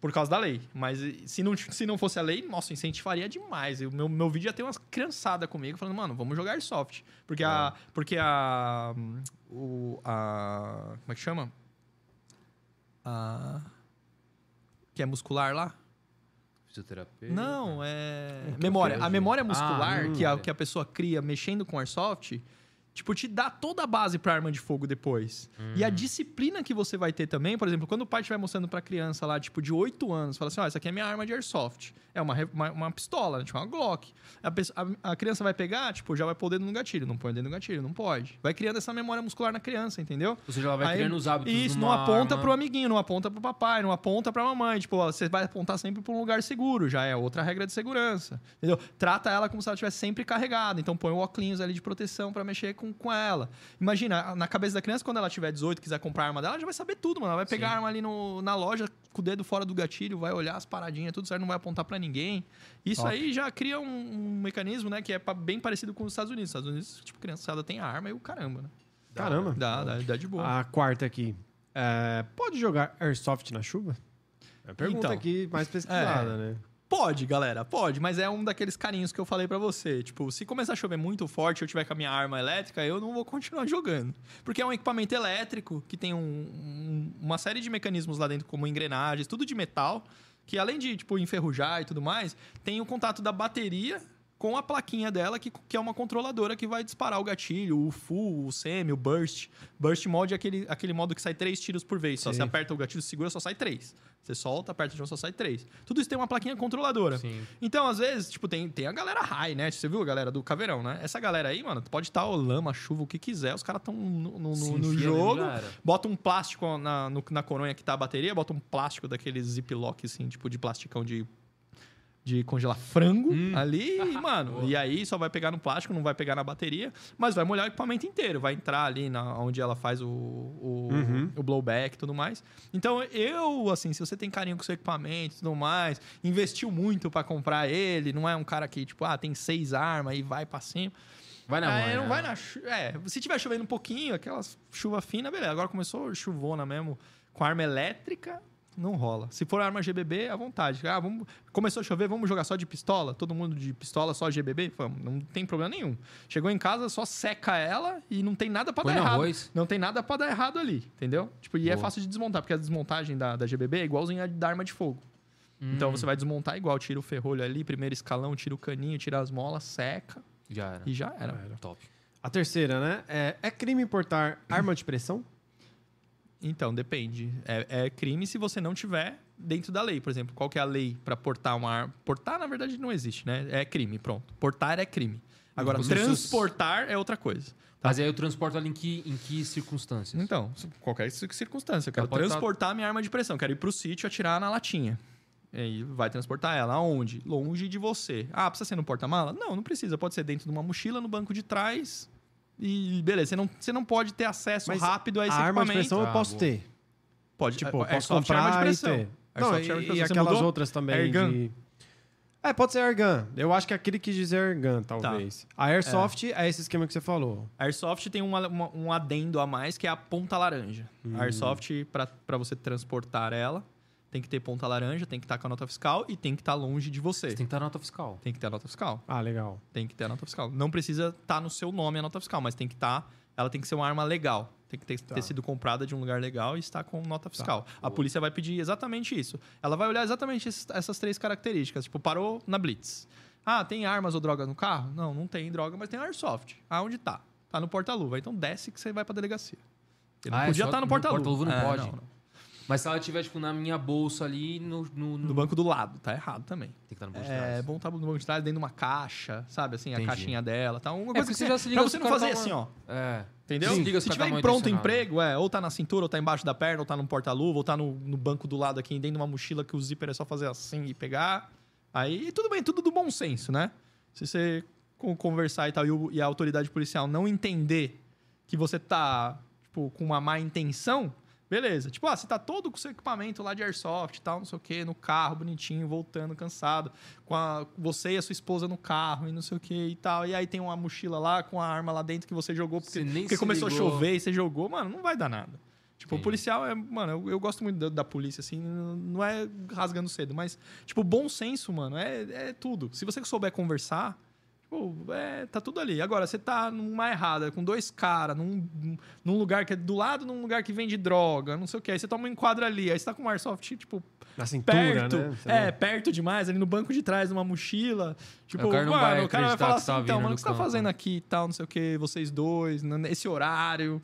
Por causa da lei. Mas se não, se não fosse a lei, nossa, incentivaria demais. O meu, meu vídeo ia ter umas criançadas comigo falando, mano, vamos jogar Airsoft. Porque a. Porque a. O, a. Como é que chama? A. Que é muscular lá? Fisioterapeuta. Não, é. que Memória. A memória muscular Ah, hum, que, a, é. que a pessoa cria mexendo com Airsoft, tipo, te dá toda a base pra arma de fogo depois. E Hum. a disciplina que você vai ter também, por exemplo, quando o pai estiver mostrando pra criança lá, tipo, de 8 anos, fala assim: ó, essa aqui é minha arma de Airsoft. É uma, uma, uma pistola, tipo, uma Glock. A, pessoa- a- a criança vai pegar, tipo, já vai pôr o dedo no gatilho. Não põe o dedo no gatilho, não pode. Vai criando essa memória muscular na criança, entendeu? Ou seja, ela vai Aí- criando os hábitos Isso, não aponta arma. pro amiguinho, não aponta pro papai, não aponta pra mamãe. Tipo, ó, você vai apontar sempre pra um lugar seguro, já é outra regra de segurança. Entendeu? Trata ela como se ela estivesse sempre carregada. Então põe o óculos ali de proteção pra mexer com, com ela. Imagina, na cabeça da criança, quando ela tiver 18 quiser comprar a arma dela, ela já vai saber tudo, mano. Ela vai pegar Sim. a arma ali no- na loja com o dedo fora do gatilho, vai olhar as paradinhas, tudo certo, não vai apontar pra ninguém. Isso Top. aí já cria um, um mecanismo, né, que é bem parecido com os Estados Unidos. Os Estados Unidos, tipo, criançada tem a arma e o caramba, né? Caramba. Dá, dá, dá de boa. A quarta aqui. É, pode jogar Airsoft na chuva? É a pergunta Então. aqui mais pesquisada, né? Pode, galera, pode, mas é um daqueles carinhos que eu falei pra você. Tipo, se começar a chover muito forte e eu tiver com a minha arma elétrica, eu não vou continuar jogando. Porque é um equipamento elétrico que tem um- um- uma série de mecanismos lá dentro, como engrenagens, tudo de metal, que além de, tipo, enferrujar e tudo mais, tem o contato da bateria com a plaquinha dela, que, que é uma controladora que vai disparar o gatilho, o full, o semi, o burst. Burst mode é aquele, aquele modo que sai três tiros por vez. Só Sim. você aperta o gatilho, segura, só sai três. Você solta, aperta de novo, só sai três. Tudo isso tem uma plaquinha controladora. Sim. Então, às vezes, tipo, tem, tem a galera high, né? Você viu a galera do Caveirão, né? Essa galera aí, mano, pode estar o lama, chuva, o que quiser. Os caras estão no, no- Se no- jogo, bota um plástico na, no- na coronha que tá a bateria, bota um plástico daqueles ziplock, assim, tipo, de plasticão de, de congelar frango Hum. ali, e, mano. e aí só vai pegar no plástico, não vai pegar na bateria, mas vai molhar o equipamento inteiro. Vai entrar ali na, onde ela faz o, o, Uhum. o blowback e tudo mais. Então, eu, assim, se você tem carinho com o seu equipamento e tudo mais, investiu muito pra comprar ele, não é um cara que, tipo, ah, tem seis armas e vai pra cima. Vai na É, mão. não vai na É, se tiver chovendo um pouquinho, aquela chuva fina, beleza. Agora começou chuvona mesmo, com arma elétrica, não rola. Se for arma GBB, à vontade. Ah, vamos... Começou a chover, vamos jogar só de pistola? Todo mundo de pistola, só GBB? Vamos, não tem problema nenhum. Chegou em casa, só seca ela e não tem nada pra Põe dar errado. arroz. Não tem nada pra dar errado ali, entendeu? Tipo, e é Boa. fácil de desmontar, porque a desmontagem da, da GBB é igualzinha a da arma de fogo. Então Hum, você vai desmontar igual, tira o ferrolho ali, primeiro escalão, tira o caninho, tira as molas, seca Já era. e já era. Top. A terceira, né? É, é crime importar arma de pressão? Então, depende. É, é crime se você não tiver dentro da lei. Por exemplo, qual que é a lei para portar uma arma? Portar, na verdade, não existe, né? É crime, pronto. Portar é crime. Agora, transportar é outra coisa. Mas aí eu transporto ela em que, em que circunstâncias? Então, qualquer cir- circunstância. Eu quero pode transportar minha arma de pressão. Quero ir pro sítio atirar na latinha. E aí vai transportar ela. Aonde? Longe de você. Ah, precisa ser no porta-mala? Não, não precisa. Pode ser dentro de uma mochila, no banco de trás. E beleza, você não, você não pode ter acesso Mas rápido a esse a arma de equipamento. pressão eu Ah, posso ter. Pode, Tipo, é, posso soft arma de comprar e pressão. ter. É Não, e, arma de e pressão. Você aquelas mudou? outras também Airgun? de... É, pode ser Airgun. Eu acho que aquele quis dizer Airgun, talvez. A Airsoft é. esse esquema que você falou. A Airsoft tem uma- uma- um adendo a mais que é a ponta laranja. Hum. A Airsoft, para você transportar ela, tem que ter ponta laranja, tem que estar com a nota fiscal e tem que estar longe de você. Você tem que estar na nota fiscal. Tem que ter a nota fiscal. Ah, legal. Tem que ter a nota fiscal. Não precisa estar no seu nome a nota fiscal, mas tem que estar. ela tem que ser uma arma legal. Tem que ter, Tá. ter sido comprada de um lugar legal e estar com nota fiscal. A polícia vai pedir exatamente isso. Ela vai olhar exatamente essas três características. Tipo, parou na Blitz. Ah, tem armas ou droga no carro? Não, não tem droga, mas tem airsoft. Ah, onde tá? Tá no porta-luva. Então desce que você vai pra delegacia. Ele não Ah, é podia só estar no no porta-luva. porta-luva não É, pode? Não, não. Mas se ela estiver, tipo, na minha bolsa ali, no... No, No banco do lado, tá errado também. Tem que estar no bolso de É trás. bom estar no banco de trás, dentro de uma caixa, sabe? Assim, Entendi. a caixinha dela. Tá? Uma É, coisa que você já se liga pra você não fazer tá assim, ó. É. Entendeu? Se liga se se cara tiver tá pronto emprego, é, ou tá na cintura, ou tá embaixo da perna, ou tá no porta-luva, ou tá no, no banco do lado aqui, dentro de uma mochila que o zíper é só fazer assim e pegar. Aí tudo bem, tudo do bom senso, né? Se você con- conversar e tal, e, e a autoridade policial não entender que você tá, tipo, com uma má intenção, beleza. Tipo, ah, você tá todo com seu equipamento lá de airsoft e tal, não sei o quê, no carro, bonitinho, voltando, cansado, com a, você e a sua esposa no carro e não sei o quê e tal. E aí tem uma mochila lá com a arma lá dentro que você jogou porque, Você porque começou ligou. a chover e você jogou, mano, não vai dar nada. Tipo, o Entendi. policial é. Mano, eu, eu gosto muito da, da polícia, assim, não é rasgando cedo, mas, tipo, bom senso, mano, é, é tudo. Se você souber conversar, tipo, é, tá tudo ali. Agora, você tá numa errada, com dois caras, num, num lugar que é do lado, num lugar que vende droga, não sei o que. Aí você toma um enquadro ali, aí você tá com um airsoft, tipo, Na cintura, perto. né? É, perto demais, ali no banco de trás, numa mochila. Tipo, o cara mano, vai o cara vai falar você tá assim, então, mano, o que você tá campo, fazendo né? aqui e tal, não sei o que, vocês dois, nesse horário,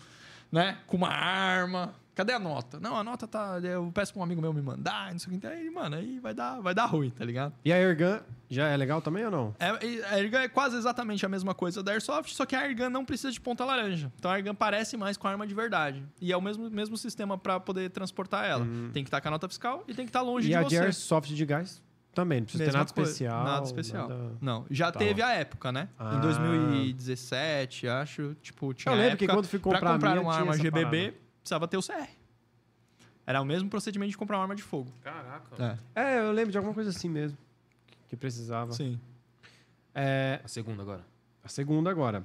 né? Com uma arma. Cadê a nota? Não, a nota tá. Eu peço pra um amigo meu me mandar, não sei o que. Aí, mano, aí vai dar, vai dar ruim, tá ligado? E a Airgun já é legal também ou não? É, e a Airgun é quase exatamente a mesma coisa da Airsoft, só que a Airgun não precisa de ponta laranja. Então a Airgun parece mais com a arma de verdade. E é o mesmo, mesmo sistema pra poder transportar ela. Tem que estar com a nota fiscal e tem que estar longe E de a você. de Airsoft de gás também. Não precisa ter Mesma nada coisa. especial. Nada especial. nada- Não, já Tá. teve a época, né? Ah. Em 2017, acho, tipo, tinha Eu lembro que época, quando fui comprar pra comprar a minha, uma arma GBB, parada. Precisava ter o CR. Era o mesmo procedimento de comprar uma arma de fogo. Caraca. É, É, eu lembro de alguma coisa assim mesmo. Que precisava. sim. É, A segunda agora. a segunda agora.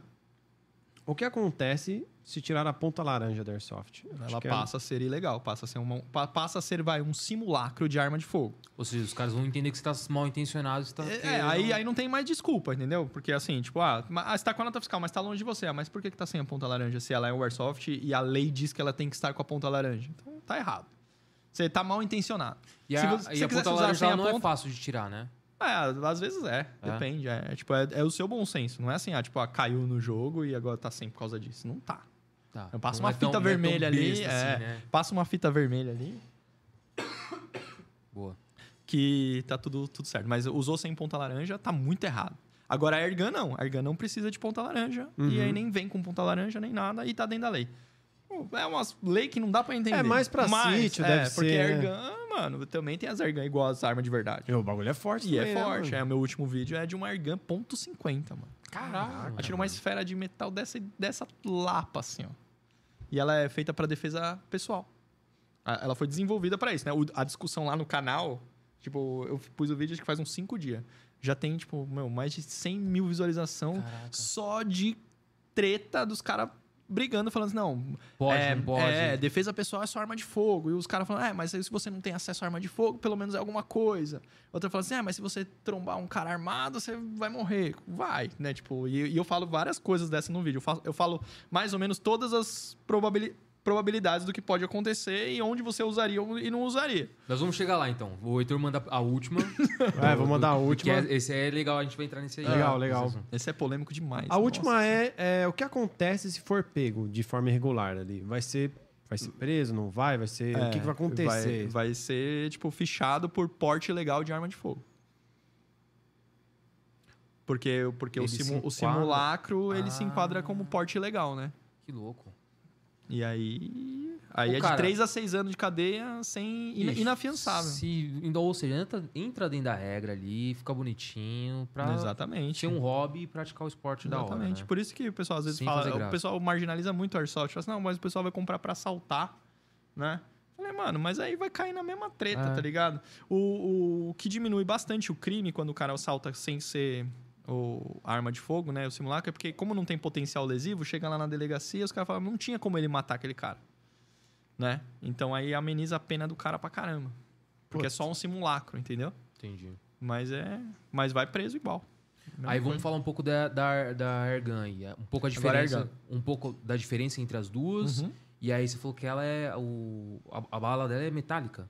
O que acontece se tirar a ponta laranja da Airsoft? Ela é- passa a ser ilegal, passa a ser, uma, pa- passa a ser vai, um simulacro de arma de fogo. Ou seja, os caras vão entender que você tá mal intencionado, você tá É, querendo- aí, aí não tem mais desculpa, entendeu? Porque assim, tipo, ah, ah, você tá com a nota fiscal, mas tá longe de você. Ah, mas por que, que tá sem a ponta laranja se ela é um airsoft e a lei diz que ela tem que estar com a ponta laranja? Então tá errado. Você tá mal intencionado. E Se a, você- e se a ponta laranja não é ponta- fácil de tirar, né? É, às vezes é, É? depende. É, tipo, é, é o seu bom senso. Não é assim, ah, tipo, ah, caiu no jogo e agora tá sem por causa disso. Não tá. Tá. Eu passo Não uma é tão- fita é tão vermelha ali, assim, né? Passa uma fita vermelha ali Boa. que tá tudo, tudo certo. Mas usou sem ponta laranja, tá muito errado. Agora a Airgun não. A Airgun não precisa de ponta laranja. E Uhum. aí nem vem com ponta laranja nem nada e tá dentro da lei. É uma lei que não dá pra entender. É mais pra Mas, sítio, é, deve porque ser, Airgun, mano, também tem as Airgun igual as armas de verdade. O bagulho é forte E é né, forte. É, o meu último vídeo é de uma Airgun .50, mano. Caraca. Atira uma esfera de metal dessa, dessa lapa, assim, ó. E ela é feita pra defesa pessoal. A- Ela foi desenvolvida pra isso, né? O- a discussão lá no canal, tipo, eu pus o vídeo acho que faz uns 5 dias. Já tem, tipo, meu, mais de 100 mil visualização só de treta dos caras brigando, falando assim, não, Pode, é, não pode. É, defesa pessoal é só arma de fogo. E os caras falando, é, mas aí se você não tem acesso à arma de fogo, pelo menos é alguma coisa. Outra fala assim, é, mas se você trombar um cara armado, você vai morrer. Vai, né? Tipo, e, e eu falo várias coisas dessa no vídeo. Eu falo, eu falo mais ou menos todas as probabili- probabilidades do que pode acontecer e onde você usaria e não usaria. Nós vamos chegar lá, então. O Heitor manda a última. É, vou mandar a última. é- esse é legal, a gente vai entrar nesse aí. Legal, Ah, legal. esse é polêmico demais. A última é, é o que acontece se for pego de forma irregular ali. Vai ser Vai ser preso, não vai? Vai ser. o que, que vai acontecer? É, Vai, vai ser, tipo, fichado por porte ilegal de arma de fogo. Porque, porque o, Ele simu- o simulacro, ele se Ah. enquadra como porte ilegal, né? Que louco. E aí... Aí Ô, é cara, de 3 a 6 anos de cadeia sem Ixi, inafiançável. Se, então, ou seja, entra, entra dentro da regra ali, fica bonitinho, pra Exatamente. ser um hobby e praticar o esporte da hora. Exatamente. Né? Por isso que o pessoal às vezes Sem fala. O pessoal marginaliza muito o airsoft. Fala assim, não, mas o pessoal vai comprar pra assaltar, né? Falei, mano, mas aí vai cair na mesma treta, É. tá ligado? O, o que diminui bastante o crime quando o cara assalta sem ser o arma de fogo, né? O simulacro, é porque, como não tem potencial lesivo, chega lá na delegacia os caras falam, não tinha como ele matar aquele cara. Né? Então aí ameniza a pena do cara pra caramba. Porque é Putz. só um simulacro, entendeu? Entendi. Mas é. Mas vai preso igual. Aí vamos coisa. falar um pouco da, da, da Airgun aí. Um pouco a a diferença. Um pouco da diferença entre as duas. Uhum. E aí você falou que ela é. O, a, a bala dela é metálica.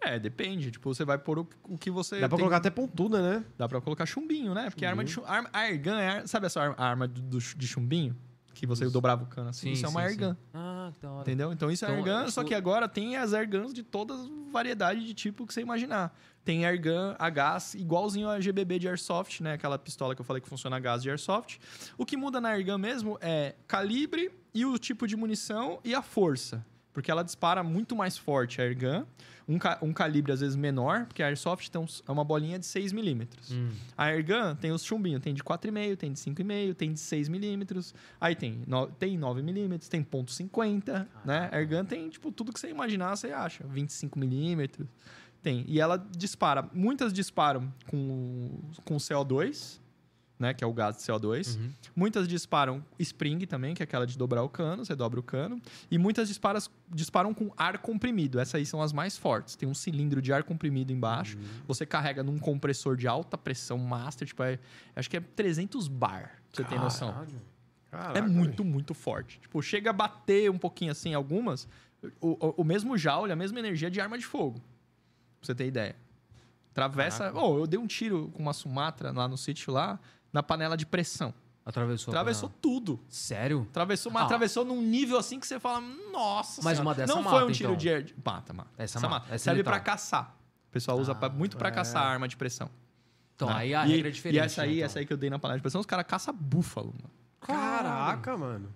É, depende. Tipo, você vai pôr o, o que você. Dá pra tem- colocar até pontuda, né? Dá pra colocar chumbinho, né? Porque a arma de chum... arma, a airgun é. ar- Sabe essa arma, a arma do, do- de chumbinho? Que você Isso. dobrava o cano assim? Sim, isso é uma sim, airgun. sim. Ah, que da hora. Entendeu? Então isso é Então, airgun, é só tipo- que agora tem as airguns de todas as variedades de tipo que você imaginar. Tem airgun a gás, igualzinho a GBB de airsoft, né? Aquela pistola que eu falei que funciona a gás de airsoft. O que muda na airgun mesmo é calibre e o tipo de munição e a força. Porque ela dispara muito mais forte a airgun. Um, ca- um calibre às vezes menor, porque a airsoft tem uns- é uma bolinha de 6 milímetros. Hum. A Airgun tem os chumbinhos, tem de 4,5, tem de 5,5, tem de 6 milímetros. Aí tem, no, tem 9 milímetros, tem ponto .50, né? A Airgun tem, tipo, tudo que você imaginar, você acha. 25 milímetros. Tem. E ela dispara. Muitas disparam com, com CO2, né? Que é o gás de CO2. Uhum. Muitas disparam spring também, que é aquela de dobrar o cano, você dobra o cano. E muitas disparas, disparam com ar comprimido. Essas aí são as mais fortes. Tem um cilindro de ar comprimido embaixo. Você carrega num compressor de alta pressão master, tipo, é- acho que é 300 bar, pra você ter noção. Caralho. Caraca, É muito, muito forte. Tipo, chega a bater um pouquinho assim, algumas, o, o, o mesmo joule, a mesma energia de arma de fogo. Pra você ter ideia. Atravessa. Caraca. Oh, eu dei um tiro com uma Sumatra lá no sítio lá, na panela de pressão. Atravessou. Atravessou tudo. Sério? Atravessou, mas Ah. atravessou num nível assim que você fala, nossa Mas senhora. uma dessa Não mata, foi um tiro então. de... air- Mata, mata. Essa Essa mata. Essa é Serve pra caçar. O pessoal usa Ah, pra- muito pra é. caçar arma de pressão. Então, né? aí a E- regra é diferente. E essa aí, né, então? essa aí que eu dei na panela de pressão, os caras caçam búfalo, mano. Caraca, mano.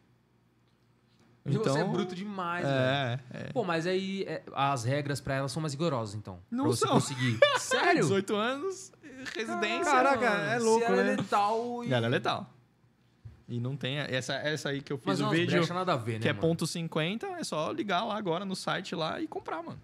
Você é bruto demais, velho. É, é. Pô, mas aí é, as regras pra elas são mais rigorosas, então. Não pra você são. conseguir. Sério? 18 anos, residência. Caraca, Mano, é louco, se era né? letal e... Ela é letal. E não tem. Essa, essa aí que eu fiz Mas o vídeo, brecha nada a ver, né, que é mano? ponto .50, é só ligar lá agora no site lá e comprar, mano.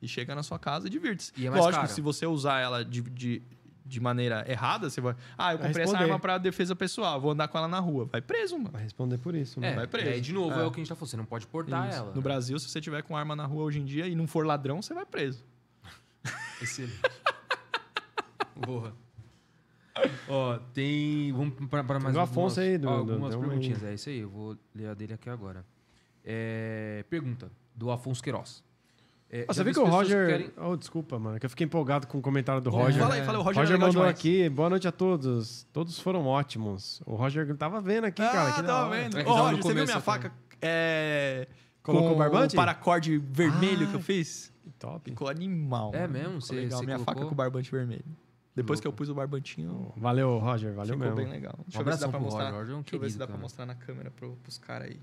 E chega na sua casa e divirte-se. E é mais Lógico, cara. se você usar ela de, de, de maneira errada, você vai. Ah, eu comprei essa arma pra defesa pessoal, vou andar com ela na rua. Vai preso, mano. Vai responder por isso, É, mano. vai preso. é, de novo, é. É. o que a gente tá falando. Você não pode portar Isso. ela. No né? Brasil, se você tiver com arma na rua hoje em dia e não for ladrão, você vai preso. Excelente. Boa. Ó, tem. Vamos para, mais do Afonso aí, do- do- algumas uma aí. perguntinhas. É isso aí, eu vou ler a dele aqui agora. É, pergunta do Afonso Queiroz. É, Você já viu vi que o Roger. querem- Oh, desculpa, mano, que eu fiquei empolgado com o comentário do É. Roger. Fala aí, fala aí, o Roger, Roger é legal mandou demais. aqui, boa noite a todos. Todos foram ótimos. O Roger tava vendo aqui, cara. Que Ah, tava vendo. É que Ô, Roger, você viu minha faca? É... Colocou com o barbante? O paracorde vermelho Ah. que eu fiz? Que top. Ficou animal. É mano. mesmo? Você- legal. você Minha colocou? faca com o barbante vermelho. Depois que eu louco. pus o barbantinho, Valeu, Roger. Valeu ficou mesmo. bem legal. Deixa Um eu ver se dá pra pro mostrar. Roger. Roger é um Deixa eu ver se dá pra cara. mostrar na câmera pro, pros caras aí.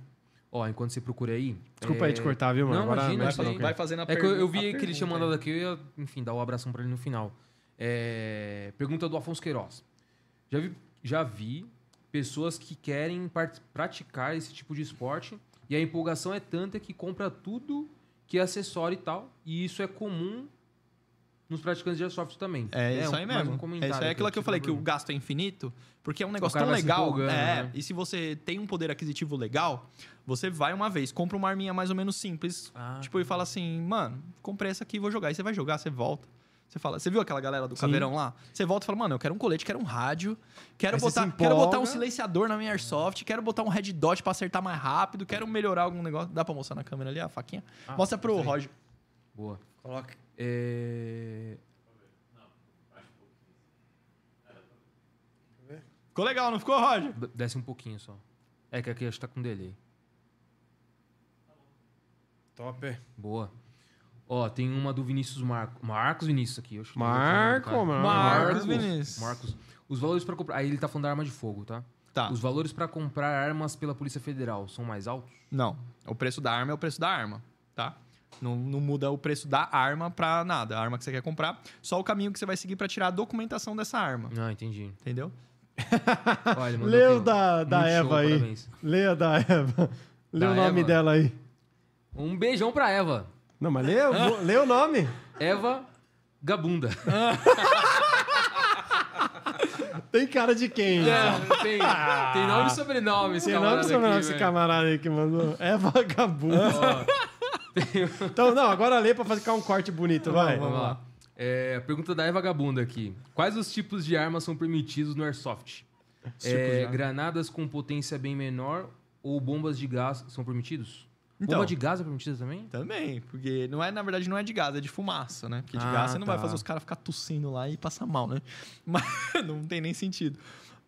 Ó, enquanto você procura aí. Desculpa aí te cortar, viu, mano? Não, Agora imagina, Vai, falar vai fazendo a É que eu, pergunta- eu vi que ele pergunta tinha mandado aqui, eu ia, enfim, dar o um abração pra ele no final. É, pergunta do Afonso Queiroz. Já vi, já vi pessoas que querem praticar esse tipo de esporte e a empolgação é tanta que compra tudo que é acessório e tal. E isso é comum nos praticantes de airsoft também. É, isso um- aí mais mesmo. um é isso aí é aquilo que eu tive falei, que o gasto é infinito, porque é um negócio tão legal. é, né? E se você tem um poder aquisitivo legal, você vai uma vez, compra uma arminha mais ou menos simples, Ah. tipo, e fala assim, mano, comprei essa aqui e vou jogar. Aí você vai jogar, você volta. Você fala, você viu aquela galera do Sim. caveirão lá? Você volta e fala, mano, eu quero um colete, quero um rádio, quero Aí botar, quero botar um silenciador na minha airsoft, quero botar um red dot pra acertar mais rápido, quero melhorar algum negócio. Dá pra mostrar na câmera ali a faquinha? Ah, Mostra pro. Roger. Boa. Coloca. É, Ficou legal, não ficou, Roger? Desce um pouquinho só. É que aqui acho que tá com delay. Top. Boa. Ó, tem uma do Vinícius Marco. Marcos Vinícius aqui. eu acho que Marco, mano. Marcos Vinícius. Marcos. Os valores pra comprar. Aí ele tá falando da arma de fogo, tá? Tá. Os valores pra comprar armas pela Polícia Federal são mais altos? Não. O preço da arma é o preço da arma, tá? Não, não muda o preço da arma pra nada. A arma que você quer comprar, só o caminho que você vai seguir pra tirar a documentação dessa arma. Ah, entendi. Entendeu? Mandou Leu da, da Muito show, Eva aí. parabéns. Leia da Eva. Lê Da o nome Eva? dela aí. Um beijão pra Eva. Não, mas lê, o- lê o nome. Eva Gabunda. Tem cara de quem? É, tem, tem nome e sobrenome esse Tem camarada nome e sobrenome aqui, esse velho. camarada aí que mandou. É vagabundo. Ó, Então, não, agora lê pra ficar um corte bonito, vai. Vamos lá. É, pergunta da Eva Gabunda aqui. Quais os tipos de armas são permitidos no Airsoft? É, granadas com potência bem menor ou bombas de gás são permitidos? Então. Bomba de gás é permitida também? Também, porque não é, na verdade, não é de gás, é de fumaça, né? Porque de Ah, gás você não vai tá. fazer os caras ficar tossindo lá e passar mal, né? Mas não tem nem sentido.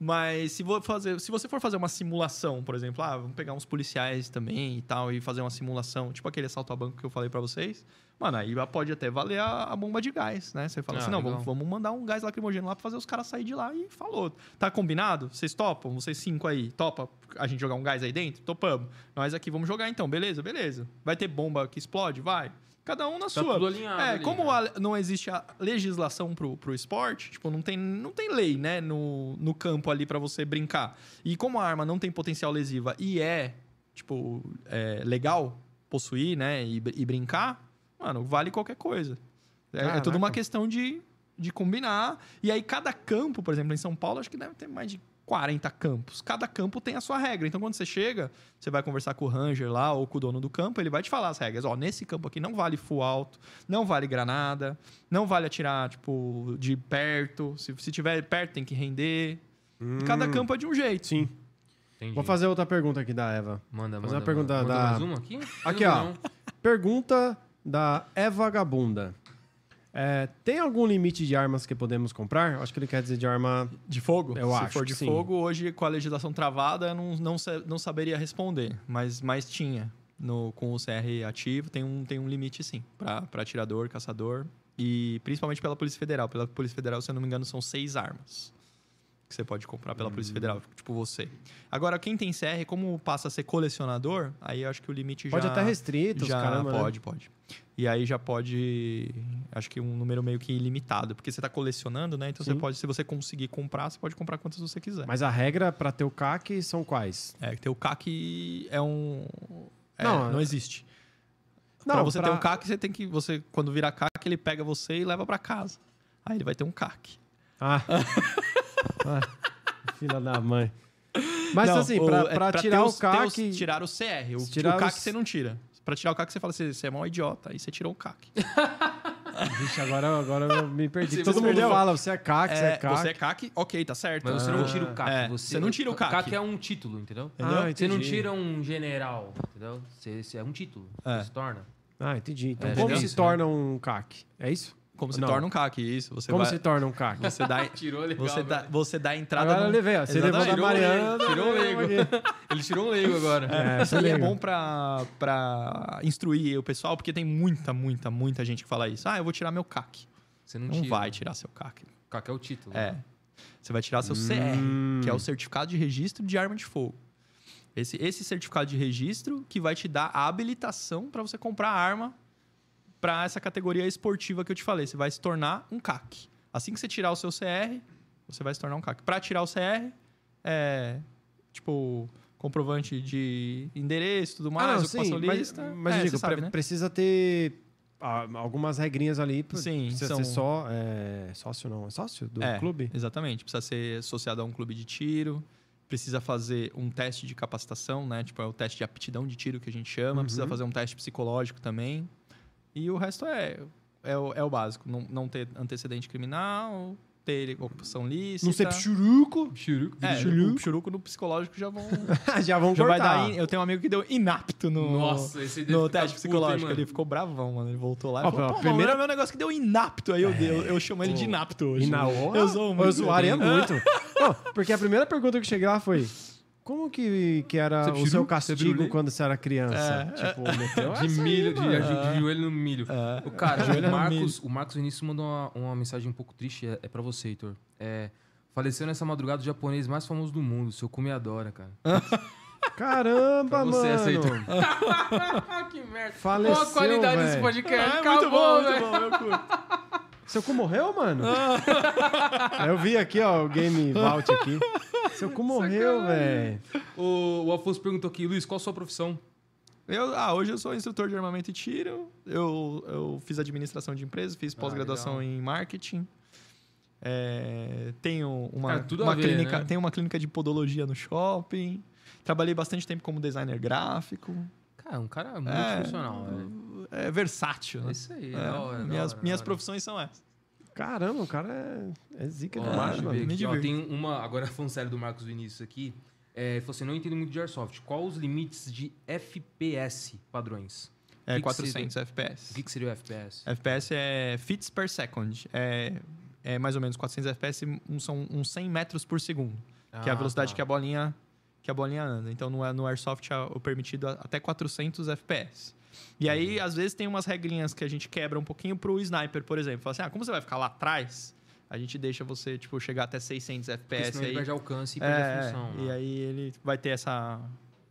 Mas se, vou fazer, se você for fazer uma simulação, por exemplo, ah, vamos pegar uns policiais também e tal, e fazer uma simulação, tipo aquele assalto a banco que eu falei pra vocês, mano, aí pode até valer a, a bomba de gás, né? Você fala Ah, assim, não, vamos, vamos mandar um gás lacrimogêneo lá pra fazer os caras sair de lá e falou. Tá combinado? Vocês topam? Vocês cinco aí, topa a gente jogar um gás aí dentro? Topamos. Nós aqui vamos jogar então, beleza? Beleza. Vai ter bomba que explode? Vai. Cada um na Tá sua. tudo alinhado É, ali, como né? a- não existe a legislação pro, pro esporte, tipo, não tem, não tem lei, né, no, no campo ali pra você brincar. E como a arma não tem potencial lesiva e é, tipo, é, legal possuir, né, e, e brincar, mano, vale qualquer coisa. É, é tudo uma questão de, de combinar. E aí, cada campo, por exemplo, em São Paulo, acho que deve ter mais de 40 campos. Cada campo tem a sua regra. Então, quando você chega, você vai conversar com o ranger lá ou com o dono do campo, ele vai te falar as regras. Ó, nesse campo aqui não vale full alto, não vale granada, não vale atirar, tipo, de perto. Se, se tiver perto, tem que render. Cada campo é de um jeito. Sim. Entendi. Vou fazer outra pergunta aqui da Eva. Manda, fazer manda. uma pergunta manda. da- Mandou mais uma aqui? Aqui, ó. Pergunta da Eva Gabunda. É, tem algum limite de armas que podemos comprar? Acho que ele quer dizer de arma. De fogo? Eu Se acho for que de sim. fogo, hoje, com a legislação travada, eu não, não, não saberia responder. Mas, mas tinha. No, com o CR ativo, tem um, tem um limite, sim. Para atirador, caçador. E principalmente pela Polícia Federal. Pela Polícia Federal, se eu não me engano, são seis armas. Que você pode comprar pela Hum. Polícia Federal. Tipo você. Agora, quem tem CR, como passa a ser colecionador, aí eu acho que o limite Pode já... até restrito, os já caramba. né? pode, pode. E aí já pode, acho que um número meio que ilimitado, porque você está colecionando, né? Então você Sim. pode, se você conseguir comprar, você pode comprar quantas você quiser. Mas a regra pra ter o CAC são quais? É, ter o CAC é um é, Não, não, é- Não, existe. pra você pra- ter um CAC, você tem que você quando virar CAC, ele pega você e leva para casa. Aí ele vai ter um CAC. Ah. Ah, Filha da mãe. Mas Não, assim, o- pra, é pra ter tirar o os- CAC. os- tirar o CR. O, tirar o CAC os- você não tira. Pra tirar o CAC, você fala assim, você é mó idiota. Aí você tirou o CAC. Vixe, agora, agora eu me perdi. Você- Todo você mundo perdeu? fala, você é CAC, você é É, CAC. você é CAC, ok, tá certo. Mas você não Ah. tira o CAC. É, você, você não tira o CAC. CAC é um título, entendeu? Ah, Você não tira um general, entendeu? Você, você é um título. É. Você se torna. Ah, entendi. Então, É, como é se torna um CAC? É isso? Como se Não. torna um CAC, isso. Você como vai, se torna um CAC? Você dá, Tirou legal. você dá, você dá entrada Agora no... eu levei, ó. Você levou da. Mariana. Tirou um leigo. Ele tirou um leigo agora. É, isso E é bom pra, pra instruir o pessoal, porque tem muita, muita, muita gente que fala isso. Ah, eu vou tirar meu CAC. Você não, Não tira. vai tirar seu CAC. CAC é o título. É. Você vai tirar seu CR, que é o Certificado de Registro de Arma de Fogo. Esse, esse certificado de registro que vai te dar a habilitação para você comprar arma para essa categoria esportiva que eu te falei. Você vai se tornar um CAC. Assim que você tirar o seu CR, você vai se tornar um CAC. Para tirar o CR, é tipo comprovante de endereço e tudo mais, Ah, não, ocupação sim, mas, lista. mas é, eu digo, sabe, né? precisa ter ah, algumas regrinhas ali. Sim, precisa são- ser só é, sócio, não? É sócio do É, clube? Exatamente. Precisa ser associado a um clube de tiro. Precisa fazer um teste de capacitação, né? Tipo, é o teste de aptidão de tiro que a gente chama. Precisa Uhum. fazer um teste psicológico também. E o resto é, é, o, é o básico. Não, não ter antecedente criminal, ter ocupação lícita. Não ser churuco. Churuco. É, churuco. no psicológico já vão... Já vão já vai dar... in- Eu tenho um amigo que deu inapto no... Nossa, esse No teste psicológico, ele ficou bravão, mano. Ele voltou lá e Ó, falou: Pô, primeira- meu negócio que deu inapto. Aí eu, eu, eu chamo ele de inapto hoje. E na hora, Eu sou eu muito. zoaria muito. Não, porque a primeira pergunta que cheguei lá foi: Como que, que era Você o seu castigo quando você era criança? Tipo, meteu De essa aí, milho, de, de, de joelho no milho. É. O cara, o Marcos, o Marcos Vinícius mandou uma, uma mensagem um pouco triste, é, é pra você, Heitor. É, faleceu nessa madrugada o japonês mais famoso do mundo, seu cu me adora, cara. Caramba, Pra você, mano. aceitou. que merda. Faleceu, Qual a qualidade velho. desse podcast? É, Acabou, muito bom, velho. muito bom, eu curto. Seu cu morreu, mano? Eu vi aqui, ó, o Game Vault aqui. Seu cu morreu, velho. O, o Afonso perguntou aqui, Luiz, qual a sua profissão? Eu, ah, hoje eu sou instrutor de armamento e tiro. Eu, eu fiz administração de empresas, fiz pós-graduação legal. em marketing. É, tenho uma, Cara, uma ver, clínica, né? tenho uma clínica de podologia no shopping. Trabalhei bastante tempo como designer gráfico. Cara, um cara muito É. É versátil, É né? isso aí, É, hora, minhas hora, minhas hora. profissões são essas. Caramba, o cara é, é zica Ó, demais, mano. aqui, ó, divirto. tem uma, agora falando sério do Marcos Vinícius aqui. É, ele falou assim, não entendo muito de Airsoft. Qual os limites de FPS padrões? É que que 400 FPS. O que, que seria o FPS? FPS é fits per second. É, é mais ou menos 400 FPS, um- são uns 100 metros por segundo. que é a Ah, velocidade tá. que a bolinha que a bolinha anda. Então no, no airsoft é o permitido a- até 400 FPS. E aí Uhum. às vezes tem umas regrinhas que a gente quebra um pouquinho pro sniper, por exemplo. Fala assim: "Ah, como você vai ficar lá atrás, a gente deixa você tipo chegar até 600 Porque FPS senão ele aí". perde alcance e perde a É, função. e né? aí ele vai ter essa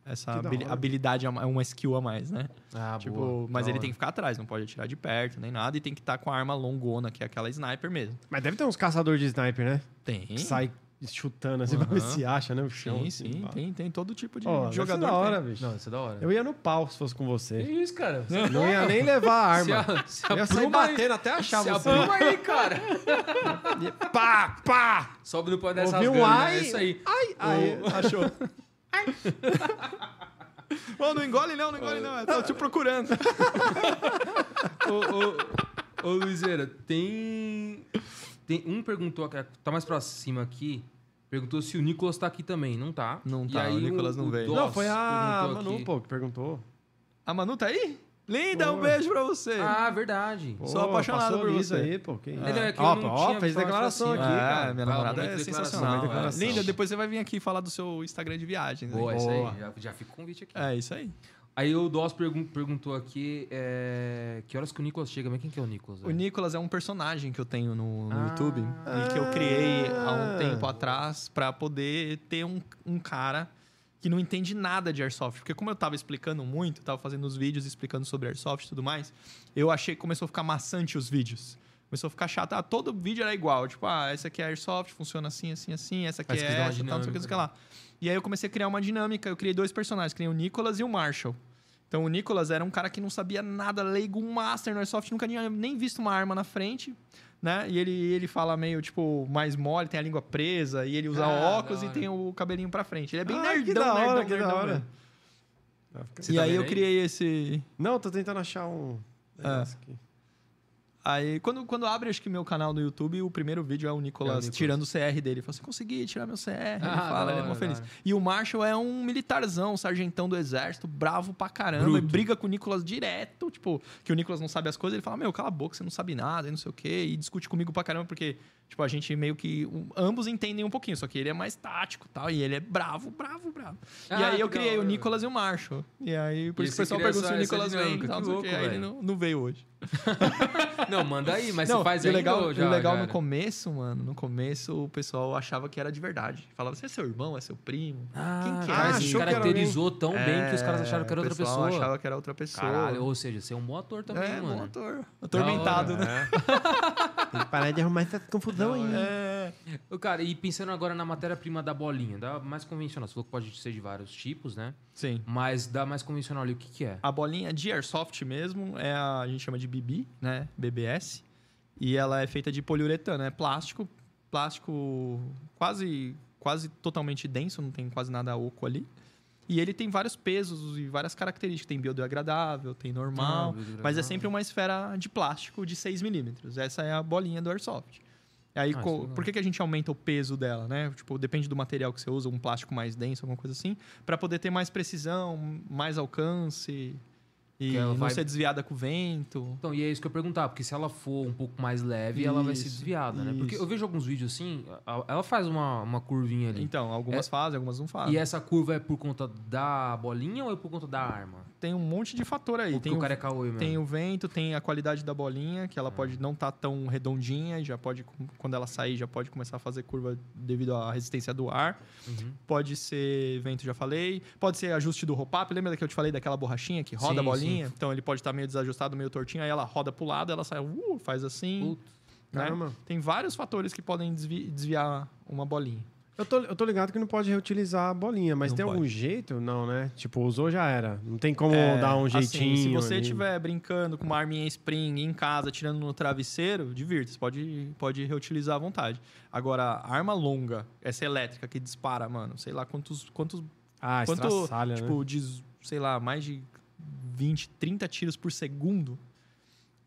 essa habilidade, a ma- uma skill a mais, né? Ah, tipo, boa. mas Da ele hora. tem que ficar atrás, não pode atirar de perto nem nada e tem que estar com a arma longona, que é aquela sniper mesmo. Mas deve ter uns caçadores de sniper, né? Tem. Que sai chutando assim pra ver se acha, né? O chão. Sim, assim, sim, pá. tem, tem todo tipo de Ó, deve ser jogador. da que hora, tem. bicho. Não, isso é da hora. Eu ia no pau se fosse com Que você. isso, cara? Não ia nem levar a Se, arma. a, se Eu ia sair apruma aí. batendo até achar Se você. apruma aí, cara. Pá, pá! Sobe no pé dessa Ouvi um né? ai. É isso aí. Ai, ai. Achou. Ô, não engole não, não engole não. Eu tô te procurando. ô, ô, ô, Luizeira, tem... tem... Um perguntou, tá mais pra cima aqui, perguntou se o Nicolas tá aqui também. Não tá. Não E tá, aí o Nicolas não veio. Não, foi a Manu, aqui- pô, que perguntou. A Manu tá aí? Linda, um Pô. beijo pra você. Ah, verdade. Pô, Sou apaixonado por isso você. aí, pô. Que... É, não, é que eu ó, não ó, tinha fez declaração assim, aqui, Ah, cara. minha Vai, namorada é sensacional. é. Linda, depois você vai vir aqui falar do seu Instagram de viagens. Boa, aí. isso aí. Já, já fica o convite aqui. É, isso aí. Aí o Doss pergun- perguntou aqui é, que horas que o Nicolas chega. Mas quem que é o Nicolas? O velho? Nicolas é um personagem que eu tenho no, no Ah. YouTube e que eu criei há um tempo atrás pra poder ter um, um cara que não entende nada de Airsoft. Porque como eu tava explicando muito, tava fazendo os vídeos explicando sobre Airsoft e tudo mais, eu achei que começou a ficar maçante os vídeos. Começou a ficar chato. Ah, todo vídeo era igual. Tipo, ah, essa aqui é Airsoft, funciona assim, assim, assim. Essa aqui você é essa, tal, não sei o que, não sei o que lá. E aí eu comecei a criar uma dinâmica. Eu criei dois personagens. Criei o Nicolas e o Marshall. Então o Nicolas era um cara que não sabia nada, leigo, um master no Airsoft, nunca tinha nem visto uma arma na frente, né? E ele, ele fala meio, tipo, mais mole, tem a língua presa, e ele usa Ah, óculos da e hora. tem o cabelinho pra frente. Ele é bem Ah, nerdão, que da hora, nerdão, que da nerdão hora. mesmo. Você E tá aí eu criei esse... Não, tô tentando achar um aqui. Aí, quando, quando abre, acho que meu canal no YouTube, o primeiro vídeo é o Nicolas, É o Nicolas. tirando o CR dele. Ele fala assim, consegui tirar meu CR. ele Ah, fala, da ele é mó feliz. E o Marshall é um militarzão, sargentão do exército, bravo pra caramba. Bruto. E briga com o Nicolas direto, tipo, que o Nicolas não sabe as coisas. Ele fala, meu, cala a boca, você não sabe nada e não sei o quê. E discute comigo pra caramba, porque, tipo, a gente meio que... um, ambos entendem um pouquinho, só que ele é mais tático e tal. E ele é bravo, bravo, bravo. e Ah, aí eu criei o. Nicolas e o Marshall. E aí, por E isso que o pessoal pergunta se o Nicolas vem. e tal, que louco, Aí ele não, não veio hoje. Não, manda aí, mas não, você faz e o legal, já, o legal já no começo, mano, no começo o pessoal achava que era de verdade. Falava, você é seu irmão, é seu primo? Ah, Quem que é? cara, Ah, achou que era caracterizou tão bem que os caras É, acharam que era outra pessoa. achava que era outra pessoa. Caralho, ou seja, você é um bom ator também, é, mano. bom ator. Atormentado, né? Tem que parar de arrumar essa confusão aí. É. Cara, e pensando agora na matéria-prima da bolinha, da mais convencional, você falou que pode ser de vários tipos, né? Sim. Mas da mais convencional ali, o que que é? A bolinha de airsoft mesmo é a, a gente chama de BB, né? BBS. E ela é feita de poliuretano, é plástico, plástico quase quase totalmente denso, não tem quase nada oco ali. E ele tem vários pesos e várias características. Tem biodegradável, tem normal. Ah, mas é sempre uma esfera de plástico de 6 milímetros. Essa é a bolinha do airsoft. Aí, Ah, co- é por que, que a gente aumenta o peso dela, né? Tipo, depende do material que você usa, um plástico mais denso, alguma coisa assim, para poder ter mais precisão, mais alcance E ela não vai- ser desviada com o vento. Então, e é isso que eu ia perguntar, porque se ela for um pouco mais leve, ela vai ser Isso, desviada, né? Porque isso. eu vejo alguns vídeos assim, ela faz uma, uma curvinha ali. Então, algumas fazem, algumas não fazem. E essa curva é por conta da bolinha ou é por conta da arma? Tem um monte de fator aí. Porque Tem o o, cara é caô mesmo? tem o vento, tem a qualidade da bolinha, que ela pode não estar tão redondinha já pode, quando ela sair, já pode começar a fazer curva devido à resistência do ar. Uhum. Pode ser vento, já falei. Pode ser ajuste do roll-up. Lembra que eu te falei daquela borrachinha que roda Sim, a bolinha? Então ele pode estar meio desajustado, meio tortinho, aí ela roda pro lado, ela sai, uh, faz assim. Né? Tem vários fatores que podem desvi- desviar uma bolinha. Eu tô, eu tô ligado que não pode reutilizar a bolinha, mas Não tem algum pode. jeito? Não, né? Tipo, usou já era. Não tem como É, dar um assim, jeitinho. se você estiver brincando com uma arminha spring em casa, tirando no travesseiro, divirta-se, pode, pode reutilizar à vontade. Agora, arma longa, essa elétrica que dispara, mano, sei lá quantos. quantos Ah, quanto, estraçalha, né? tipo, de, sei lá, mais de 20, 30 tiros por segundo.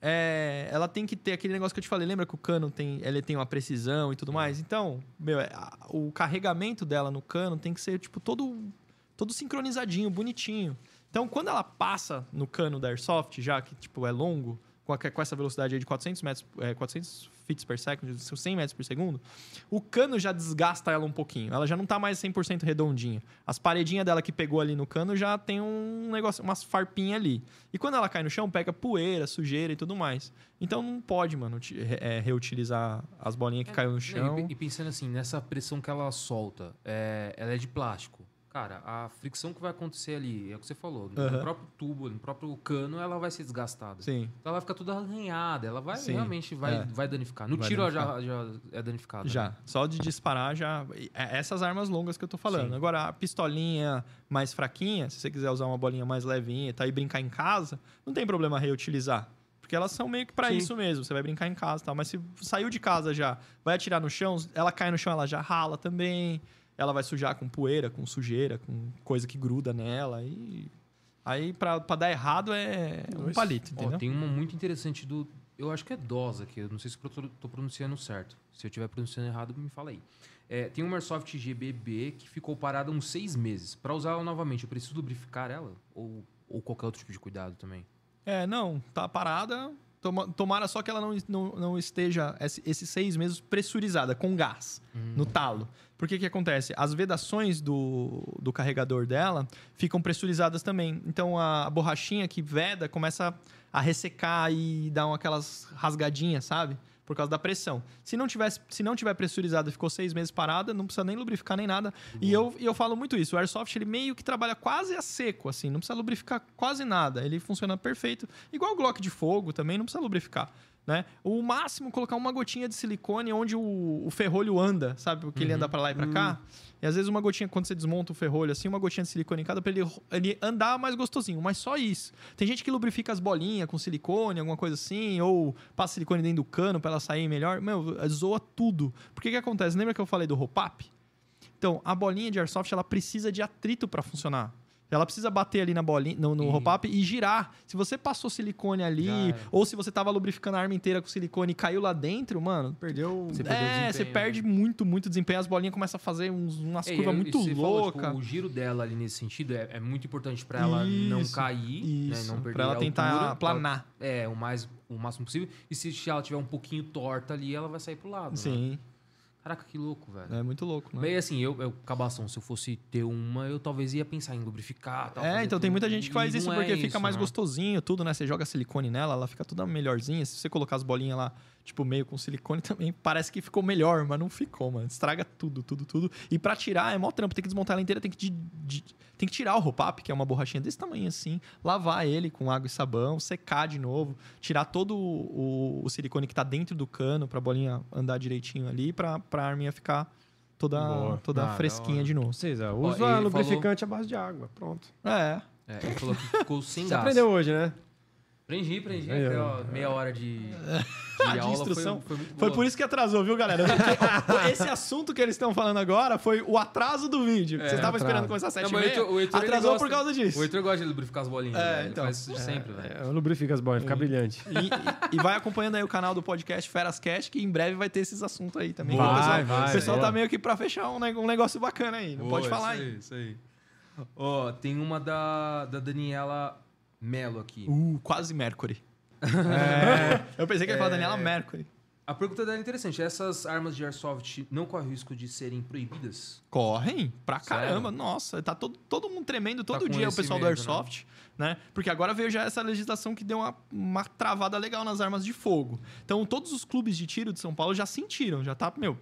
É, ela tem que ter aquele negócio que eu te falei, lembra que o cano tem, ele tem uma precisão e tudo mais? Então, meu, é, o carregamento dela no cano tem que ser tipo todo todo sincronizadinho, bonitinho. Então, quando ela passa no cano da airsoft, já que tipo é longo, com, a- com essa velocidade aí de 400 metros, é, 400 feet per second, 100 metros por segundo, o cano já desgasta ela um pouquinho. Ela já não tá mais 100% redondinha. As paredinhas dela que pegou ali no cano já tem um negócio, umas farpinhas ali. E quando ela cai no chão, pega poeira, sujeira e tudo mais. Então não pode, mano, é, reutilizar as bolinhas que caiu no chão. E, e pensando assim, nessa pressão que ela solta, é, ela é de plástico. Cara, a fricção que vai acontecer ali, é o que você falou, no próprio tubo, no próprio cano, ela vai ser desgastada. Sim. Então ela vai ficar toda arranhada, ela vai Sim, realmente vai, é. vai danificar. No Vai tiro ela já, já é danificada. Já. né? Só de disparar já. é Essas armas longas que eu tô falando. Sim. Agora, a pistolinha mais fraquinha, se você quiser usar uma bolinha mais levinha e tá aí brincar em casa, não tem problema reutilizar. Porque elas são meio que pra Sim. isso mesmo. Você vai brincar em casa e tal. Mas se saiu de casa já, vai atirar no chão, ela cai no chão, ela já rala também. Ela vai sujar com poeira, com sujeira, com coisa que gruda nela. E. Aí, pra, pra dar errado, é um Dois. palito, Ó, entendeu? tem uma muito interessante do. Eu acho que é DOSA, que eu não sei se eu tô, tô pronunciando certo. Se eu estiver pronunciando errado, me fala aí. É, tem uma Airsoft GBB que ficou parada uns seis meses. Para usar ela novamente, eu preciso lubrificar ela? Ou, ou qualquer outro tipo de cuidado também? É, não, tá parada. Toma- Tomara só que ela não, não, não esteja esse- esses seis meses pressurizada, com gás, no talo. Porque que acontece? As vedações do, do carregador dela ficam pressurizadas também. Então a borrachinha que veda começa a ressecar e dar aquelas rasgadinhas, sabe? Por causa da pressão. Se não, tivesse, se não tiver pressurizada e ficou seis meses parada, não precisa nem lubrificar nem nada. E eu, eu falo muito isso. O Airsoft, ele meio que trabalha quase a seco, assim. Não precisa lubrificar quase nada. Ele funciona perfeito. Igual o Glock de fogo também, não precisa lubrificar. Né? O máximo, colocar uma gotinha de silicone onde o, o ferrolho anda, sabe? Porque ele anda pra lá e pra cá. E às vezes uma gotinha, quando você desmonta o ferrolho, assim, uma gotinha de silicone em cada pra ele, ele andar mais gostosinho. Mas só isso. Tem gente que lubrifica as bolinhas com silicone, alguma coisa assim, ou passa silicone dentro do cano pra ela sair melhor. Meu, zoa tudo. Porque que acontece? Lembra que eu falei do roll-up? Então, a bolinha de airsoft, ela precisa de atrito para funcionar. Ela precisa bater ali na bolinha, no, no E- roll-up e girar. Se você passou silicone ali, ou se você tava lubrificando a arma inteira com silicone e caiu lá dentro, mano, Perdeu. Você perdeu é, desempenho, você né? perde muito, muito desempenho. As bolinhas começam a fazer uns, umas É, curvas e- e muito loucas. tipo, o giro dela ali nesse sentido é, é muito importante para ela não Isso, cair, né, Isso, não perder pra ela tentar altura, planar. É, o mais o máximo possível. E se ela tiver um pouquinho torta ali, ela vai sair pro lado. né? Caraca, que louco, velho. é muito louco, né? Bem, assim, eu, eu, cabação, se eu fosse ter uma, eu talvez ia pensar em lubrificar. Tal, É, então tem tudo. muita gente que E faz isso não é porque fica mais né? gostosinho, tudo, né? Você joga silicone nela, ela fica toda melhorzinha. Se você colocar as bolinhas lá, tipo, meio com silicone também, parece que ficou melhor, mas não ficou, mano. Estraga tudo, tudo, tudo. E pra tirar é mó trampo, tem que desmontar ela inteira, tem que, de- de- tem que tirar o roll-up, que é uma borrachinha desse tamanho assim, lavar ele com água e sabão, secar de novo, tirar todo o, o silicone que tá dentro do cano pra bolinha andar direitinho ali, pra, pra arminha ficar toda, Boa. toda Ah, fresquinha de novo. Seja, Ó, usa ele lubrificante à base de água. Pronto. É, É, ele falou que ficou sem Você gás. aprendeu hoje, né? Aprendi, aprendi. Aí, Aqui, ó. meia hora de, de, De aula instrução. Foi, foi Foi boa. por isso que atrasou, viu, galera? Porque esse assunto que eles estão falando agora foi o atraso do vídeo. Vocês estavam atraso. esperando começar às Não, 7 mas o Heitor- o Heitor, ele Atrasou gosta- por causa disso. O Heitor gosta de lubrificar as bolinhas. É, velho. Ele então. faz isso de sempre, velho. É, lubrifica as bolinhas, fica brilhante. E, e- e vai acompanhando aí o canal do podcast Feras Cast, que em breve vai ter esses assuntos aí também. Vai, o pessoal, vai, o pessoal boa. tá meio que pra fechar um, um negócio bacana aí. Não pode falar isso aí. Isso aí. Ó, tem uma da, da Daniela Melo aqui. Uh, quase Mercury. É, eu pensei que ia falar Daniela Mercury. A pergunta dela é interessante. Essas armas de airsoft não correm o risco de serem proibidas? Correm pra Sério? caramba. Nossa, tá todo, todo mundo tremendo todo Tá dia o pessoal do medo, Airsoft, né? Porque agora veio já essa legislação que deu uma, uma travada legal nas armas de fogo. Então, todos os clubes de tiro de São Paulo já sentiram, já tá, meu,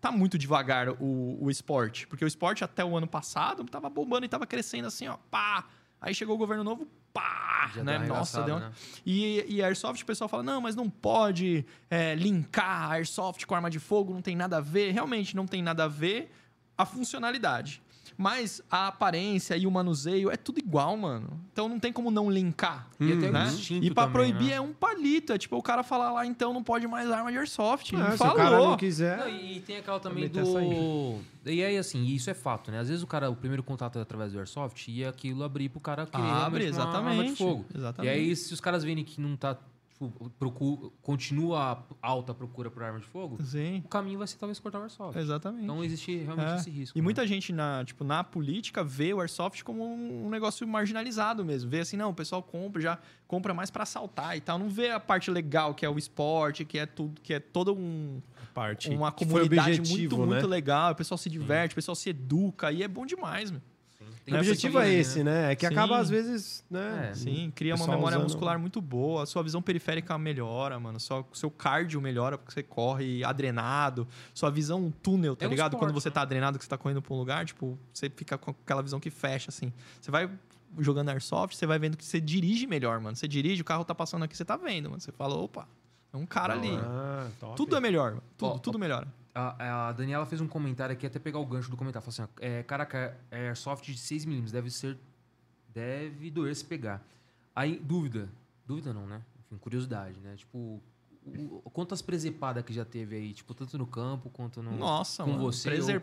tá muito devagar o, o esporte. Porque o esporte até o ano passado tava bombando e tava crescendo assim, ó, pá. Aí chegou o governo novo, pá, Já né? deu Nossa, deu né? e, e Airsoft, o pessoal fala, não, mas não pode é, linkar Airsoft com arma de fogo, não tem nada a ver. Realmente não tem nada a ver a funcionalidade. Mas a aparência e o manuseio é tudo igual, mano. Então não tem como não linkar. E até o né? instinto E pra também, proibir né? é um palito. É tipo o cara falar lá, então não pode mais arma de Airsoft. Ah, Não se falou. o cara não quiser. Não, e tem aquela também do. E aí, assim, isso é fato, né? Às vezes o cara, o primeiro contato é através do Airsoft e aquilo abrir pro cara querer Abre, realmente uma arma de exatamente. fogo. Exatamente. E aí, se os caras verem que não tá. Tipo, procu- continua alta a procura por arma de fogo, Sim, o caminho vai ser talvez cortar o Airsoft. exatamente. Então existe realmente É. esse risco. E né? muita gente na, tipo, na política vê o Airsoft como um negócio marginalizado mesmo. Vê assim, não, o pessoal compra, já compra mais pra assaltar e tal. Não vê a parte legal, que é o esporte, que é tudo, que é todo um, Parte. uma comunidade objetivo, muito, né? muito legal. O pessoal se diverte, o pessoal se educa e é bom demais, meu. Tem O objetivo é né? esse, né? É que Sim. acaba, às vezes, né? É, Sim, cria uma memória usando- muscular muito boa, a sua visão periférica melhora, mano. Só, seu cardio melhora porque você corre adrenado, sua visão túnel, tá É um ligado? esporte, Quando você né? tá adrenado, que você tá correndo pra um lugar, tipo, você fica com aquela visão que fecha, assim. Você vai jogando airsoft, você vai vendo que você dirige melhor, mano. Você dirige, o carro tá passando aqui, você tá vendo, mano. Você fala, opa, é um cara ali. Ah, top. Tudo é melhor, mano. Tudo, Ó, tudo melhora. A, a Daniela fez um comentário aqui, até pegar o gancho do comentário. Falou assim: é, caraca, Airsoft de 6mm deve ser. Deve doer se pegar. Aí, dúvida. Dúvida não, né? Enfim, curiosidade, né? Tipo, o- quantas presepadas que já teve aí? Tipo, tanto no campo quanto no. Nossa, com mano. você ou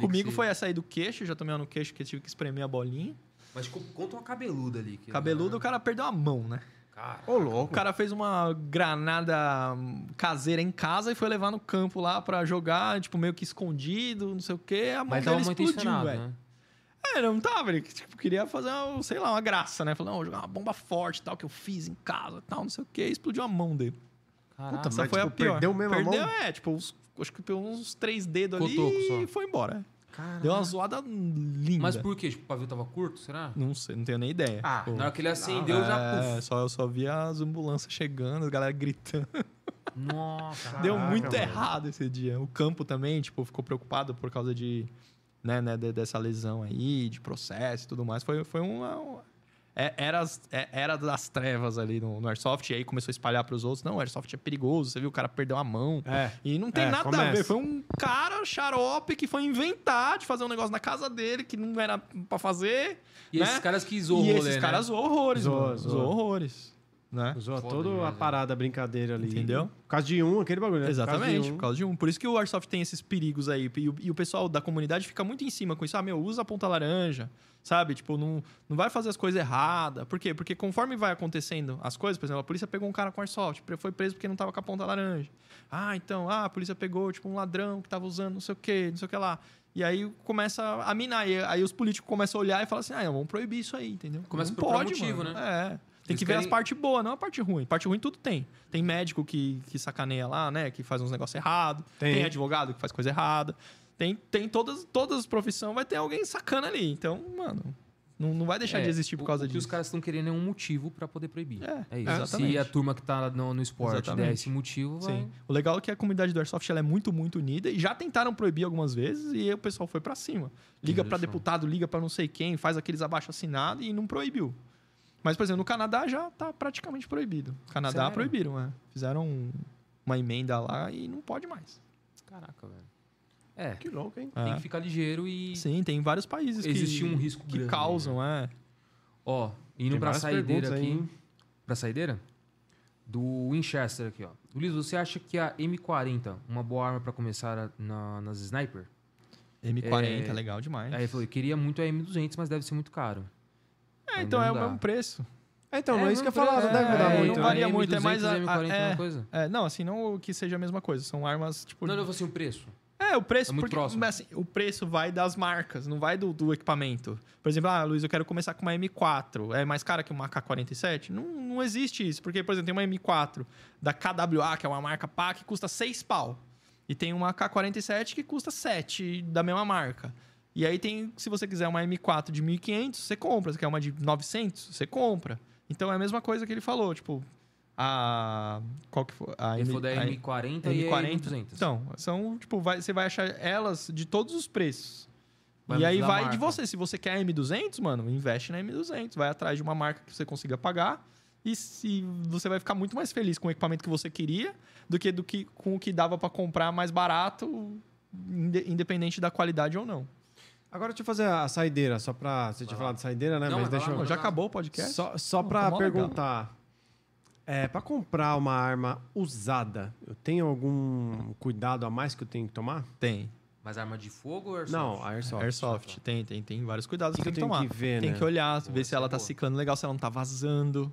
com Comigo você- foi essa aí do queixo, já tomei uma no queixo que eu tive que espremer a bolinha. Mas co- conta uma cabeluda ali. Que, Cabeludo, o cara perdeu a mão, né? Cara, Ô, O louco. cara fez uma granada caseira em casa e foi levar no campo lá pra jogar, tipo, meio que escondido, não sei o quê. A mão mas tava dele muito explodiu, velho. né? É, não tava, ele tipo, queria fazer, uma, sei lá, uma graça, né? Falou, não, vou jogar uma bomba forte e tal, que eu fiz em casa e tal, não sei o quê. Explodiu a mão dele. Caraca. Puta, Essa mas, foi a tipo, pior. perdeu mesmo a Perdeu, mão? é, tipo, uns, acho que pegou uns três dedos ali Cotoco só. e foi embora. Caraca. Deu uma zoada linda. Mas por quê? Tipo, o pavio tava curto, será? Não sei, não tenho nem ideia. Ah, Pô. na hora que ele acendeu, já. É, puf. só, eu só vi as ambulâncias chegando, a galera gritando. Nossa. Deu Caraca, muito mano. errado esse dia. O campo também, tipo, ficou preocupado por causa de, né, né, de- dessa lesão aí, de processo e tudo mais. Foi, foi uma... uma- é- era, as- é- era das trevas ali no, no Airsoft, e aí começou a espalhar para os outros. Não, o Airsoft é perigoso, você viu, o cara perdeu a mão. É. E não tem É, nada a começa. ver. Foi um cara xarope que foi inventar de fazer um negócio na casa dele que não era pra fazer. E né? esses caras que zoam e esses né? caras zoam horrores, Zoa, mano. zoa. Zoam horrores. Né? Usou Foda toda demais, a né? parada, a brincadeira ali. Entendeu? Por causa de um, aquele bagulho, né? Exatamente, Por por causa de um. causa de um. Por isso que o Airsoft tem esses perigos aí. E o, e o pessoal da comunidade fica muito em cima com isso. Ah, meu, usa a ponta laranja, sabe? Tipo, não, não vai fazer as coisas erradas. Por quê? Porque conforme vai acontecendo as coisas, por exemplo, a polícia pegou um cara com Airsoft, foi preso porque não tava com a ponta laranja. Ah, então, ah, a polícia pegou, tipo, um ladrão que tava usando não sei o quê, não sei o que lá. E aí começa a minar. E aí os políticos começam a olhar e falam assim, ah, vamos proibir isso aí, entendeu? Começa não a procurar pode, motivo, mano. né? É. Tem Eles que ver as partes boas, não a parte ruim. Parte ruim tudo tem. Tem médico que, que sacaneia lá, né? Que faz uns negócios errados. Tem. Tem. advogado que faz coisa errada. Tem, tem todas, todas as profissões, vai ter alguém sacana ali. Então, mano, não, não vai deixar É, de existir por o- causa o que disso. os caras estão querendo é um motivo pra poder proibir. É, isso. exatamente. Se a turma que tá no, no esporte der Exatamente. esse motivo, vai... Sim. O legal é que a comunidade do Airsoft ela é muito, muito unida e já tentaram proibir algumas vezes e aí o pessoal foi pra cima. Liga só. deputado, liga pra não sei quem, faz aqueles abaixo assinados e não proibiu. Mas, por exemplo, no Canadá já tá praticamente proibido. No Canadá Sério? proibiram, é. Fizeram um- uma emenda lá e não pode mais. Caraca, velho. É, Que louco, hein? tem É. que ficar ligeiro e... Sim, tem vários países Existe que, um risco que grande, causam, é. Ó, indo Tem pra várias saideira aqui... aí? Pra saideira? Do Winchester aqui, ó. Luiz, você acha que a M40, uma boa arma pra começar a- na- nas sniper? M40 É. é legal demais. Aí ele falou, eu queria muito a M200, mas deve ser muito caro. É, então é o dá. mesmo preço. É, então, não é isso que eu ia não, falar, não deve mudar é, muito. não né? varia muito, é M200 mais a- a M40 é é. uma coisa. É, não, assim, não que seja a mesma coisa. São armas, tipo. Não, não, assim, o preço. É, o preço, É muito porque, próximo. assim, o preço vai das marcas, não vai do, do equipamento. Por exemplo, ah, Luiz, eu quero começar com uma M4. É mais cara que uma K47? Não, não existe isso, porque, por exemplo, tem uma M4 da KWA, que é uma marca pá, que custa 6 pau. E tem uma K47 que custa 7 da mesma marca. E aí tem, se você quiser uma M4 de 1.500, você compra. Se quer uma de 900, você compra. Então é a mesma coisa que ele falou, tipo, a qual que foi? A Ele M- for da a M40 e a M40. M200. Então, são, tipo, vai- você vai achar elas de todos os preços. Vai e aí vai marca. de você. Se você quer a M200, mano, investe na M200. Vai atrás de uma marca que você consiga pagar. E se você vai ficar muito mais feliz com o equipamento que você queria do que, do que com o que dava pra comprar mais barato, inde- independente da qualidade ou não. Agora deixa eu fazer a saideira, só pra. Você tinha falado de saideira, né? Não, mas deixa lá, eu. Já acabou o podcast? Só, só pra tá legal. perguntar. É, pra comprar uma arma usada, eu tenho algum cuidado a mais que eu tenho que tomar? Tem. Mas arma de fogo ou airsoft? Não, Airsoft. Airsoft. Tem, tem, tem vários cuidados que que tem que tomar. que ver, tem né? que olhar, ver se ela tá boa. ciclando legal, se ela não tá vazando.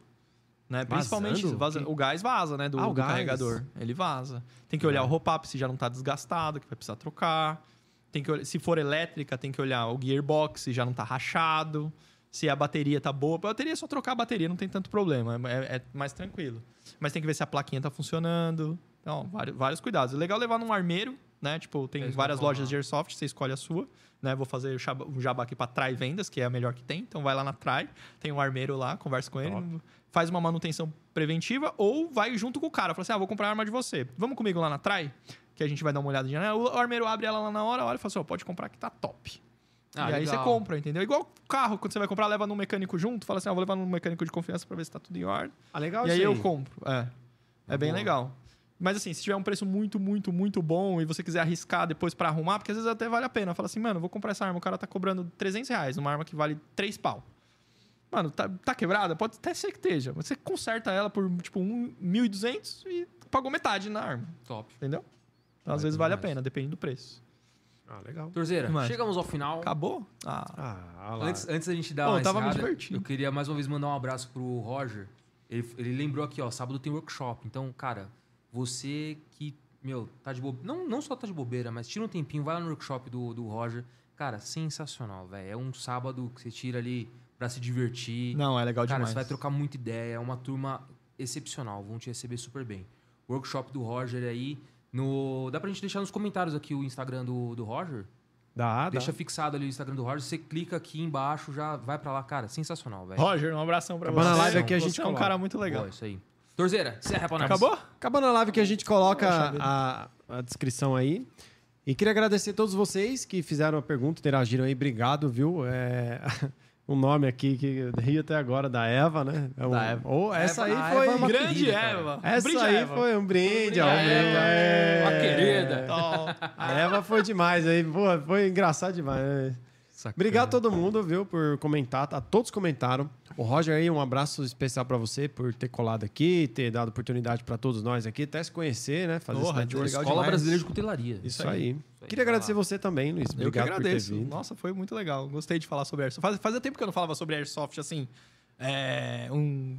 Né? Principalmente vaza- o gás vaza, né? Do, Ah, do carregador. Ele vaza. Tem que olhar É. o hop-up se já não tá desgastado, que vai precisar trocar. Tem que se for elétrica, tem que olhar o gearbox se já não tá rachado. Se a bateria tá boa. A bateria é só trocar a bateria, não tem tanto problema. É, é mais tranquilo. Mas tem que ver se a plaquinha tá funcionando. Então, vários, vários cuidados. É legal levar num armeiro, né? Tipo, tem É eu várias lojas de airsoft, você escolhe a sua. Né? Vou fazer o jabá, aqui pra Trai Vendas, que é a melhor que tem. Então vai lá na Trai, tem um armeiro lá, conversa com ele, Top. faz uma manutenção preventiva ou vai junto com o cara. Fala assim: ah, vou comprar a arma de você. Vamos comigo lá na Trai? Que a gente vai dar uma olhadinha. né? O armeiro abre ela lá na hora, olha e fala assim: ó, pode comprar que tá top. Ah, e aí legal. você compra, entendeu? Igual carro, quando você vai comprar, leva num mecânico junto, fala assim: ó, vou levar num mecânico de confiança pra ver se tá tudo em ordem. Ah, legal e aí isso eu compro. É. É Ah, bem legal. Mas assim, se tiver um preço muito, muito, muito bom e você quiser arriscar depois pra arrumar, porque às vezes até vale a pena. Fala assim, mano, vou comprar essa arma, o cara tá cobrando 300 reais, uma arma que vale 3 pau. Mano, tá, tá quebrada? Pode até ser que esteja. Mas você conserta ela por, tipo, um 1.200 e pagou metade na arma, Top. entendeu? Então, às Vai vezes vale a mais. pena, depende do preço. Ah, legal. Torzeira, chegamos ao final. Acabou? Ah, Ah. Antes, antes da gente dar Pô, uma tava me encerrada, divertindo. eu queria mais uma vez mandar um abraço pro Roger. Ele, ele lembrou aqui, ó, sábado tem workshop. Então, cara, você que, meu, tá de bobeira. Não, não só tá de bobeira, mas tira um tempinho, vai lá no workshop do, do Roger. Cara, sensacional, velho. É um sábado que você tira ali pra se divertir. não, é legal Cara, demais. você vai trocar muita ideia. É uma turma excepcional. Vão te receber super bem. Workshop do Roger aí. No... Dá pra gente deixar nos comentários aqui o Instagram do, do Roger? Dá, dá. Deixa fixado ali o Instagram do Roger. Você clica aqui embaixo, já vai pra lá. Cara, sensacional, velho. Roger, um abração pra Acabando você. a live aqui, a Você gente é um coloca. cara muito legal. Boa, isso aí. Torzeira, encerra pra nós. Acabou? Acabando a live que a gente coloca a, a descrição aí. E queria agradecer a todos vocês que fizeram a pergunta, interagiram aí. Obrigado, viu? É, um nome aqui que eu ri até agora, da Eva, né? É um- Da Eva. Ou essa Eva- aí foi... Eva é uma Grande querida. Eva. Essa Brinde, aí Eva. foi um brinde. Brinde, ó, Eva. é. Uma querida. Então, A Eva foi demais aí. Pô, foi engraçado demais. Né? Obrigado a todo mundo, viu, por comentar. Tá? Todos comentaram. O Roger aí, um abraço especial pra você por ter colado aqui, ter dado oportunidade pra todos nós aqui, até se conhecer, né? Fazer Porra, esse network. legal Escola demais. Brasileira de Cutelaria. Isso aí. aí. aí, Queria agradecer você também, Luiz. eu que Obrigado por ter agradeço. vindo. Nossa, foi muito legal. Gostei de falar sobre Airsoft. Faz, fazia tempo que eu não falava sobre Airsoft, assim. É, um...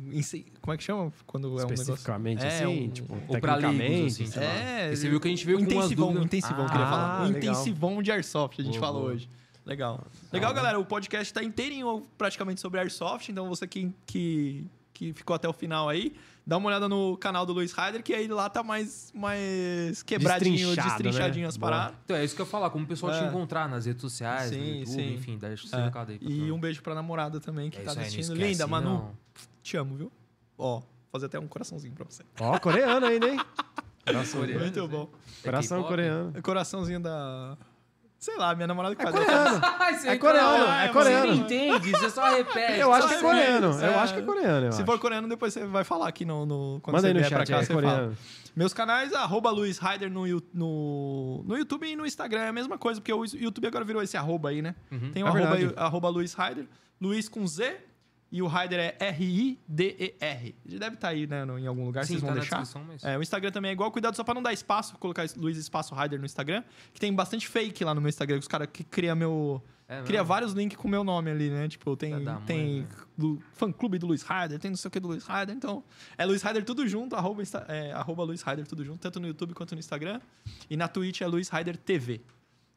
Como é que chama? Quando é um negócio... Especificamente, É, assim, um- tipo, Ou pra leigos, assim, sei lá. É, você viu que a gente veio um com intensivão, um intensivão, Ah, queria falar. Um legal. intensivão de Airsoft, a gente Boa, falou hoje. Legal. Legal, galera. O podcast tá inteirinho praticamente sobre Airsoft, então você que, que, que ficou até o final aí, dá uma olhada no canal do Luiz Ryder, que aí lá tá mais, mais quebradinho, Destrinchado, destrinchadinho né? as paradas. Então, é isso que eu ia falar. Como o pessoal te É. encontrar nas redes sociais, no Sim, YouTube, sim. enfim. Deixa esse É. recado aí. pra E turma. um beijo pra namorada também, que É tá assistindo. esquece, Linda, Manu. não. Te amo, viu? Ó, fazer até um coraçãozinho pra você. Ó, coreano ainda, hein? Coração, Coreano. Muito bom. coração É K-pop? coreano. Coraçãozinho da. Sei lá, minha namorada que É faz. coreano. Você É coreano, é Você coreano. não entende, você só repete. Eu acho que é coreano. Eu É. acho que é coreano. Se for coreano, depois você vai falar aqui no. no quando Manda você aí no vier pra chat, cá, é você coreano. fala. Meus canais, arroba Luiz Ryder no, no, no YouTube e no Instagram é a mesma coisa, porque o YouTube agora virou esse arroba aí, né? Uhum. Tem o É arroba, arroba Luiz Ryder, Luiz com Z, E o Rider é R-I-D-E-R. Deve estar aí, né, no- em algum lugar, Sim, vocês vão tá deixar. mas... É, o Instagram também é igual, cuidado só pra não dar espaço, colocar Luiz Espaço Rider no Instagram, que tem bastante fake lá no meu Instagram, que os caras que criam meu... É Cria vários links com o meu nome ali, né? Tipo, tem, mãe, tem né? do fã-clube do Luiz Rider, tem não sei o que do Luiz Rider. Então, é Luiz Rider tudo junto, arroba, é, arroba Luiz Rider tudo junto, tanto no YouTube quanto no Instagram. E na Twitch é Luiz Rider TV.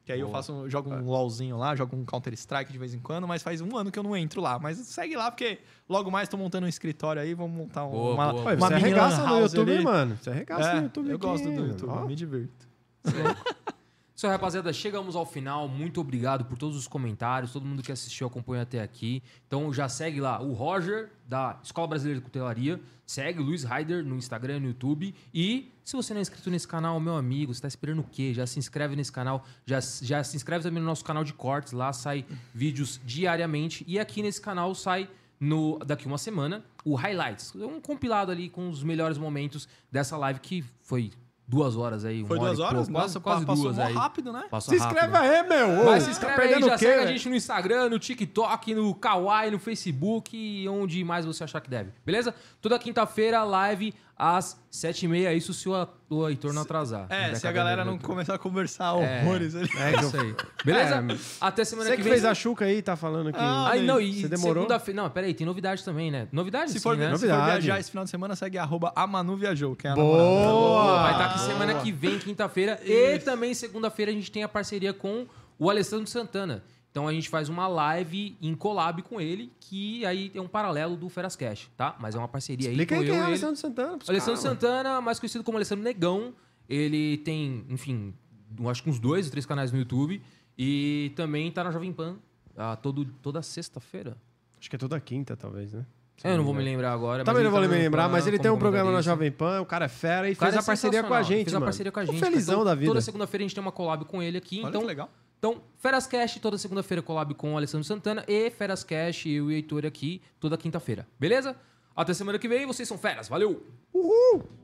Que aí eu Boa. faço, jogo um LOLzinho lá, jogo um Counter-Strike de vez em quando, mas faz um ano que eu não entro lá. Mas segue lá, porque logo mais tô montando um escritório aí, vamos montar um- Boa, uma, boa. Ué, uma você arregaça no house YouTube, ali. mano. Você arregaça É, no YouTube eu aqui, gosto do. YouTube, Ó. eu me divirto. Isso rapaziada, chegamos ao final. Muito obrigado por todos os comentários, todo mundo que assistiu, acompanhou até aqui. Então já segue lá o Roger, da Escola Brasileira de Cutelaria. Segue o Luiz Ryder no Instagram e no YouTube. E se você não é inscrito nesse canal, meu amigo, você tá esperando o quê? Já se inscreve nesse canal. Já, já se inscreve também no nosso canal de cortes. Lá sai vídeos diariamente. E aqui nesse canal sai no daqui uma semana o Highlights. Um compilado ali com os melhores momentos dessa live que foi duas horas aí. Foi duas e horas? pouco, Nossa, quase, quase passou duas aí. rápido, né? Passou Se rápido. inscreve aí, meu. Ô, Mas se tá inscreve aí, perdendo já quê, segue a gente no Instagram, no TikTok, no Kawaii, no Facebook e onde mais você achar que deve. Beleza? Toda quinta-feira, live às sete e meia. Isso se o, o Heitor não atrasar. É, se a galera não começar a conversar É. horrores ali. É isso aí. Beleza? É, Até semana Você que que vem. fez a Chuca aí, tá falando que... Ah, Ai, não, e Você demorou? segunda-feira. Não, peraí, tem novidade também, né? Novidade Se sim, for, né? se for Novidade. viajar esse final de semana, segue arroba a Manu Viajou, que é a Boa! namorada. Boa, Vai estar aqui Boa. semana que vem, quinta-feira. E também segunda-feira a gente tem a parceria com o Alessandro Santana. Então a gente faz uma live em collab com ele, que aí é um paralelo do Feras Cash, tá? Mas é uma parceria Explica aí aí com quem eu é e. Alessandro Santana. pros Alessandro Santana, mais conhecido como Alessandro Negão. Ele tem, enfim, eu acho que uns dois ou três canais no YouTube. E também tá na Jovem Pan ah, todo, toda sexta-feira. Acho que é toda quinta, talvez, né? Se Eu não vou me lembrar agora. Também mas não vou tá me lembrar, mas ele tem um programa na. Jovem Pan, o cara é fera e fez é a parceria com a gente, Fez mano. a parceria com a gente. felizão Então, da vida. Toda segunda-feira a gente tem uma collab com ele aqui. Olha então, que legal. Então, Feras Cash toda segunda-feira collab com o Alessandro Santana e Feras Cash eu e o Heitor aqui toda quinta-feira. Beleza? Até semana que vem, vocês são feras. Valeu! Uhul!